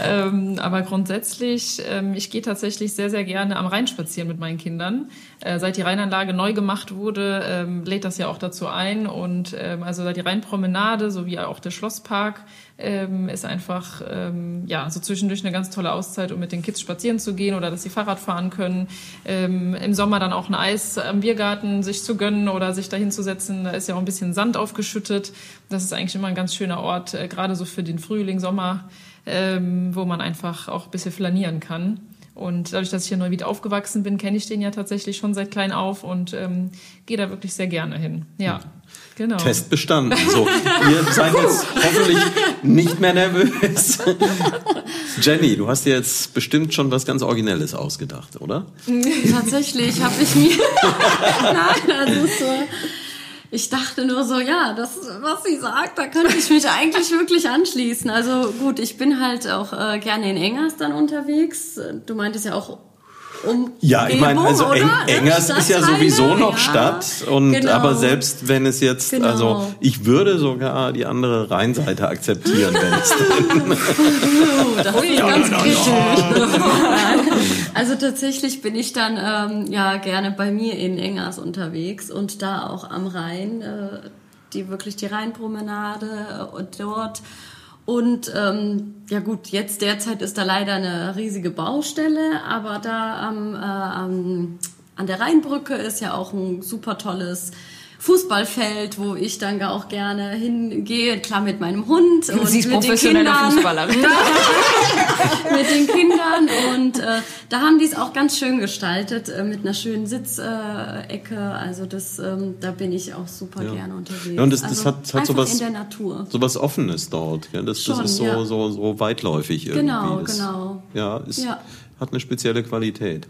ähm, aber grundsätzlich, ähm, ich gehe tatsächlich sehr, sehr gerne am Rhein spazieren mit meinen Kindern. Äh, seit die Rheinanlage neu gemacht wurde, ähm, lädt das ja auch dazu ein. Und ähm, also die Rheinpromenade sowie auch der Schlosspark ähm, ist einfach ähm, ja so zwischendurch eine ganz tolle Auszeit, um mit den Kids spazieren zu gehen oder dass sie Fahrrad fahren können. Ähm, Im Sommer dann auch ein Eis am Biergarten sich zu gönnen oder sich dahin zu. Da ist ja auch ein bisschen Sand aufgeschüttet. Das ist eigentlich immer ein ganz schöner Ort, äh, gerade so für den Frühling, Sommer, ähm, wo man einfach auch ein bisschen flanieren kann. Und dadurch, dass ich hier neu wieder aufgewachsen bin, kenne ich den ja tatsächlich schon seit klein auf und ähm, gehe da wirklich sehr gerne hin. Ja. Genau. Test bestanden. So, ihr seid jetzt hoffentlich nicht mehr nervös. Jenny, du hast dir jetzt bestimmt schon was ganz Originelles ausgedacht, oder? Tatsächlich habe ich mir. Nein, also so. Ich dachte nur so, ja, das, was sie sagt, da könnte ich mich eigentlich wirklich anschließen. Also gut, ich bin halt auch äh, gerne in Engers dann unterwegs. Du meintest ja auch um ja, ich meine, also Eng, Engers ist ja sowieso noch ja. Stadt und genau. aber selbst wenn es jetzt, genau. also ich würde sogar die andere Rheinseite akzeptieren, wenn es oh, das ist ganz kritisch. also tatsächlich bin ich dann ähm, ja gerne bei mir in Engers unterwegs und da auch am Rhein, äh, die wirklich die Rheinpromenade und dort und ähm, ja gut, jetzt derzeit ist da leider eine riesige Baustelle, aber da am, äh, am, an der Rheinbrücke ist ja auch ein super tolles Fußballfeld, wo ich dann auch gerne hingehe, klar mit meinem Hund und Sie ist mit den Kindern. Fußballerin. mit den Kindern und äh, da haben die es auch ganz schön gestaltet äh, mit einer schönen Sitzecke. Äh, also das, ähm, da bin ich auch super ja. gerne unterwegs. Ja, und das, das also hat, hat sowas, in der Natur. sowas Offenes dort. Ja, das, Schon, das ist so, ja. so, so weitläufig irgendwie. Genau, das, genau. Ja, ist, ja. hat eine spezielle Qualität.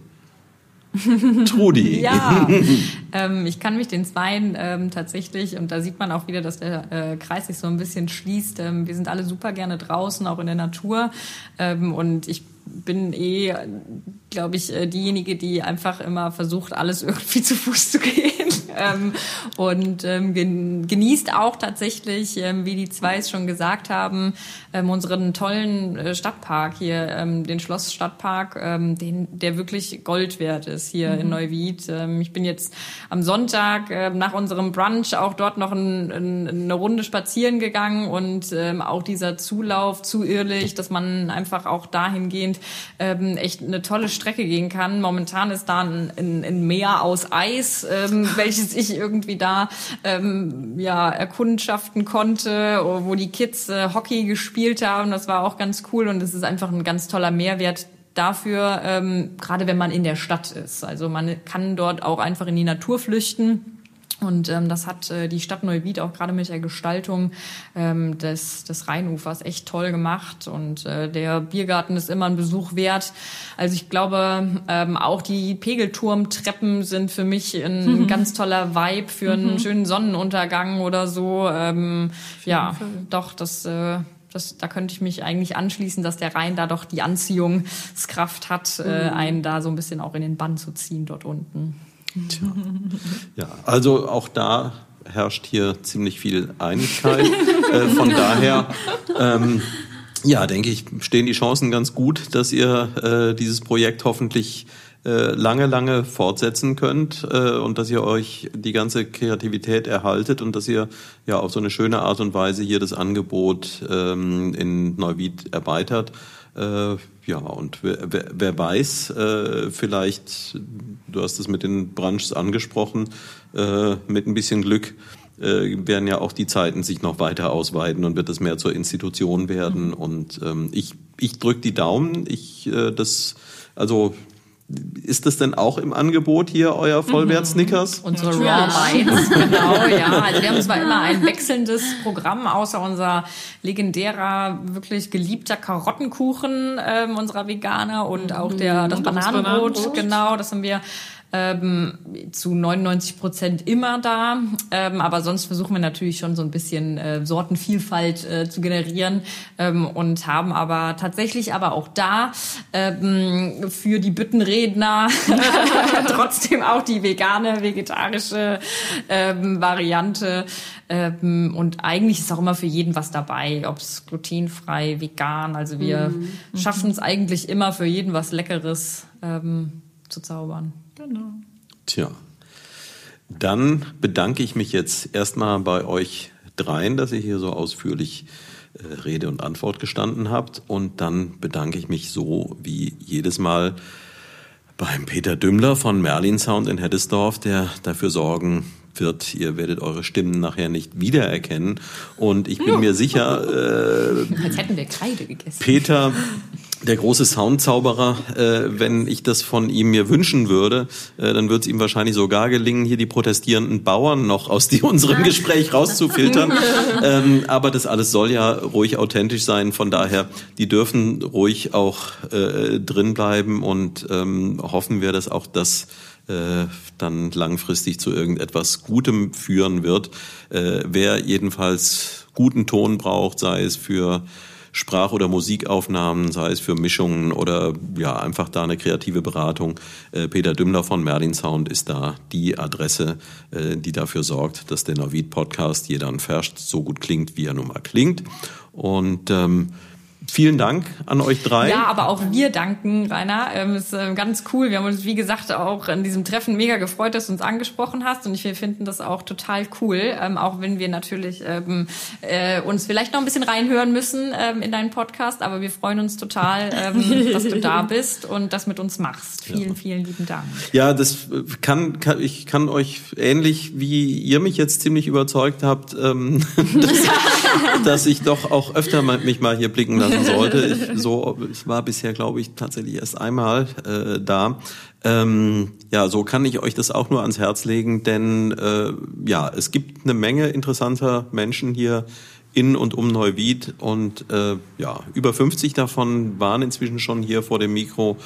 Trudi. ja, ähm, ich kann mich den Zweien ähm, tatsächlich, und da sieht man auch wieder, dass der äh, Kreis sich so ein bisschen schließt. Ähm, wir sind alle super gerne draußen, auch in der Natur. Ähm, und ich bin eh, glaube ich, äh, diejenige, die einfach immer versucht, alles irgendwie zu Fuß zu gehen. Ähm, und ähm, genießt auch tatsächlich, ähm, wie die zwei es schon gesagt haben, ähm, unseren tollen äh, Stadtpark hier, ähm, den Schlossstadtpark, ähm, den, der wirklich Gold wert ist hier mhm. in Neuwied. Ähm, ich bin jetzt am Sonntag äh, nach unserem Brunch auch dort noch ein, ein, eine Runde spazieren gegangen und ähm, auch dieser Zulauf zu Irrlich, dass man einfach auch dahingehend ähm, echt eine tolle Strecke gehen kann. Momentan ist da ein, ein, ein Meer aus Eis, ähm, welches ich irgendwie da ähm, ja erkundschaften konnte, wo die Kids äh, Hockey gespielt haben. Das war auch ganz cool und es ist einfach ein ganz toller Mehrwert dafür, ähm, gerade wenn man in der Stadt ist. Also man kann dort auch einfach in die Natur flüchten und ähm, das hat äh, die Stadt Neuwied auch gerade mit der Gestaltung ähm, des, des Rheinufers echt toll gemacht. Und äh, der Biergarten ist immer ein Besuch wert. Also ich glaube, ähm, auch die Pegelturmtreppen sind für mich ein mhm. ganz toller Vibe für einen mhm. schönen Sonnenuntergang oder so. Ähm, ja, Fall. doch, das... Äh, das, da könnte ich mich eigentlich anschließen, dass der Rhein da doch die Anziehungskraft hat, äh, mhm. einen da so ein bisschen auch in den Bann zu ziehen dort unten. Tja. Ja, also auch da herrscht hier ziemlich viel Einigkeit. äh, von daher, ähm, ja, denke ich, stehen die Chancen ganz gut, dass ihr äh, dieses Projekt hoffentlich äh, lange, lange fortsetzen könnt äh, und dass ihr euch die ganze Kreativität erhaltet und dass ihr ja auf so eine schöne Art und Weise hier das Angebot ähm, in Neuwied erweitert. Äh, ja, und wer, wer, wer weiß, äh, vielleicht, du hast es mit den Branches angesprochen, äh, mit ein bisschen Glück äh, werden ja auch die Zeiten sich noch weiter ausweiten und wird es mehr zur Institution werden. Mhm. Und ähm, ich, ich drücke die Daumen. Ich, äh, das, also ist das denn auch im Angebot hier, euer Vollwert-Snickers? Mhm. Unsere Raw Bites, genau, ja. Also wir haben zwar immer ein wechselndes Programm, außer unser legendärer, wirklich geliebter Karottenkuchen ähm, unserer Veganer und auch der, das, Bananenbrot, Bananenbrot, genau, das haben wir ähm, zu 99 Prozent immer da. Ähm, aber sonst versuchen wir natürlich schon so ein bisschen äh, Sortenvielfalt äh, zu generieren ähm, und haben aber tatsächlich aber auch da ähm, für die Büttenredner trotzdem auch die vegane, vegetarische ähm, Variante. Ähm, und eigentlich ist auch immer für jeden was dabei, ob es glutenfrei, vegan. Also wir mhm. schaffen es eigentlich immer für jeden was Leckeres ähm, zu zaubern. Genau. Tja, dann bedanke ich mich jetzt erstmal bei euch dreien, dass ihr hier so ausführlich äh, Rede und Antwort gestanden habt. Und dann bedanke ich mich so wie jedes Mal beim Peter Dümmler von Merlin Sound in Heddesdorf, der dafür sorgen wird. Ihr werdet eure Stimmen nachher nicht wiedererkennen. Und ich bin mir sicher, äh, als hätten wir Kreide gegessen. Peter der große Soundzauberer, äh, wenn ich das von ihm mir wünschen würde, äh, dann würde es ihm wahrscheinlich sogar gelingen, hier die protestierenden Bauern noch aus die, unserem Gespräch rauszufiltern. ähm, aber das alles soll ja ruhig authentisch sein. Von daher, die dürfen ruhig auch äh, drin bleiben und ähm, hoffen wir, dass auch das äh, dann langfristig zu irgendetwas Gutem führen wird. Äh, wer jedenfalls guten Ton braucht, sei es für Sprach- oder Musikaufnahmen, sei es für Mischungen oder ja, einfach da eine kreative Beratung. Äh, Peter Dümmler von Merlin Sound ist da die Adresse, äh, die dafür sorgt, dass der Navid Podcast jeder ein Verscht so gut klingt, wie er nun mal klingt. Und ähm, Vielen Dank an euch drei. Ja, aber auch wir danken, Rainer. Ähm, ist äh, ganz cool. Wir haben uns, wie gesagt, auch in diesem Treffen mega gefreut, dass du uns angesprochen hast. Und ich, wir finden das auch total cool. Ähm, auch wenn wir natürlich ähm, äh, uns vielleicht noch ein bisschen reinhören müssen ähm, in deinen Podcast. Aber wir freuen uns total, ähm, dass du da bist und das mit uns machst. Vielen, ja. vielen lieben Dank. Ja, das kann, kann, ich kann euch ähnlich wie ihr mich jetzt ziemlich überzeugt habt, ähm, dass, dass ich doch auch öfter mal, mich mal hier blicken lasse machen sollte. Ich, so, ich war bisher, glaube ich, tatsächlich erst einmal äh, da. Ähm, ja, so kann ich euch das auch nur ans Herz legen, denn äh, ja, es gibt eine Menge interessanter Menschen hier in und um Neuwied und äh, ja, über 50 davon waren inzwischen schon hier vor dem Mikro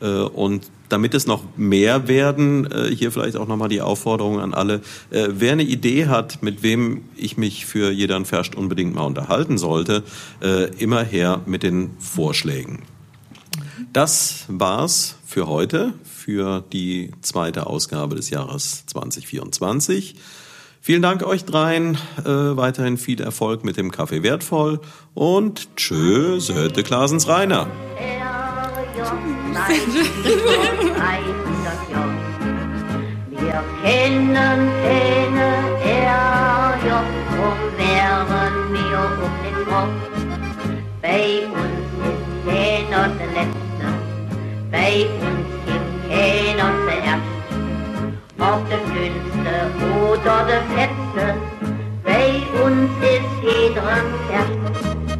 äh, und damit es noch mehr werden, äh, hier vielleicht auch nochmal die Aufforderung an alle, äh, wer eine Idee hat, mit wem ich mich für jeder Ferscht unbedingt mal unterhalten sollte, immer her mit den Vorschlägen. Das war's für heute, für die zweite Ausgabe des Jahres 2024. Vielen Dank euch dreien. Äh, weiterhin viel Erfolg mit dem Kaffee wertvoll und tschüss, Hötte Klasens Rainer. Wir kennen keine Ärger, drum wären wir um den Kopf. Bei uns ist keiner der Letzte, bei uns gibt keiner der Erste. Ob der Dünnste oder der Fetzte, bei uns ist jeder Erste.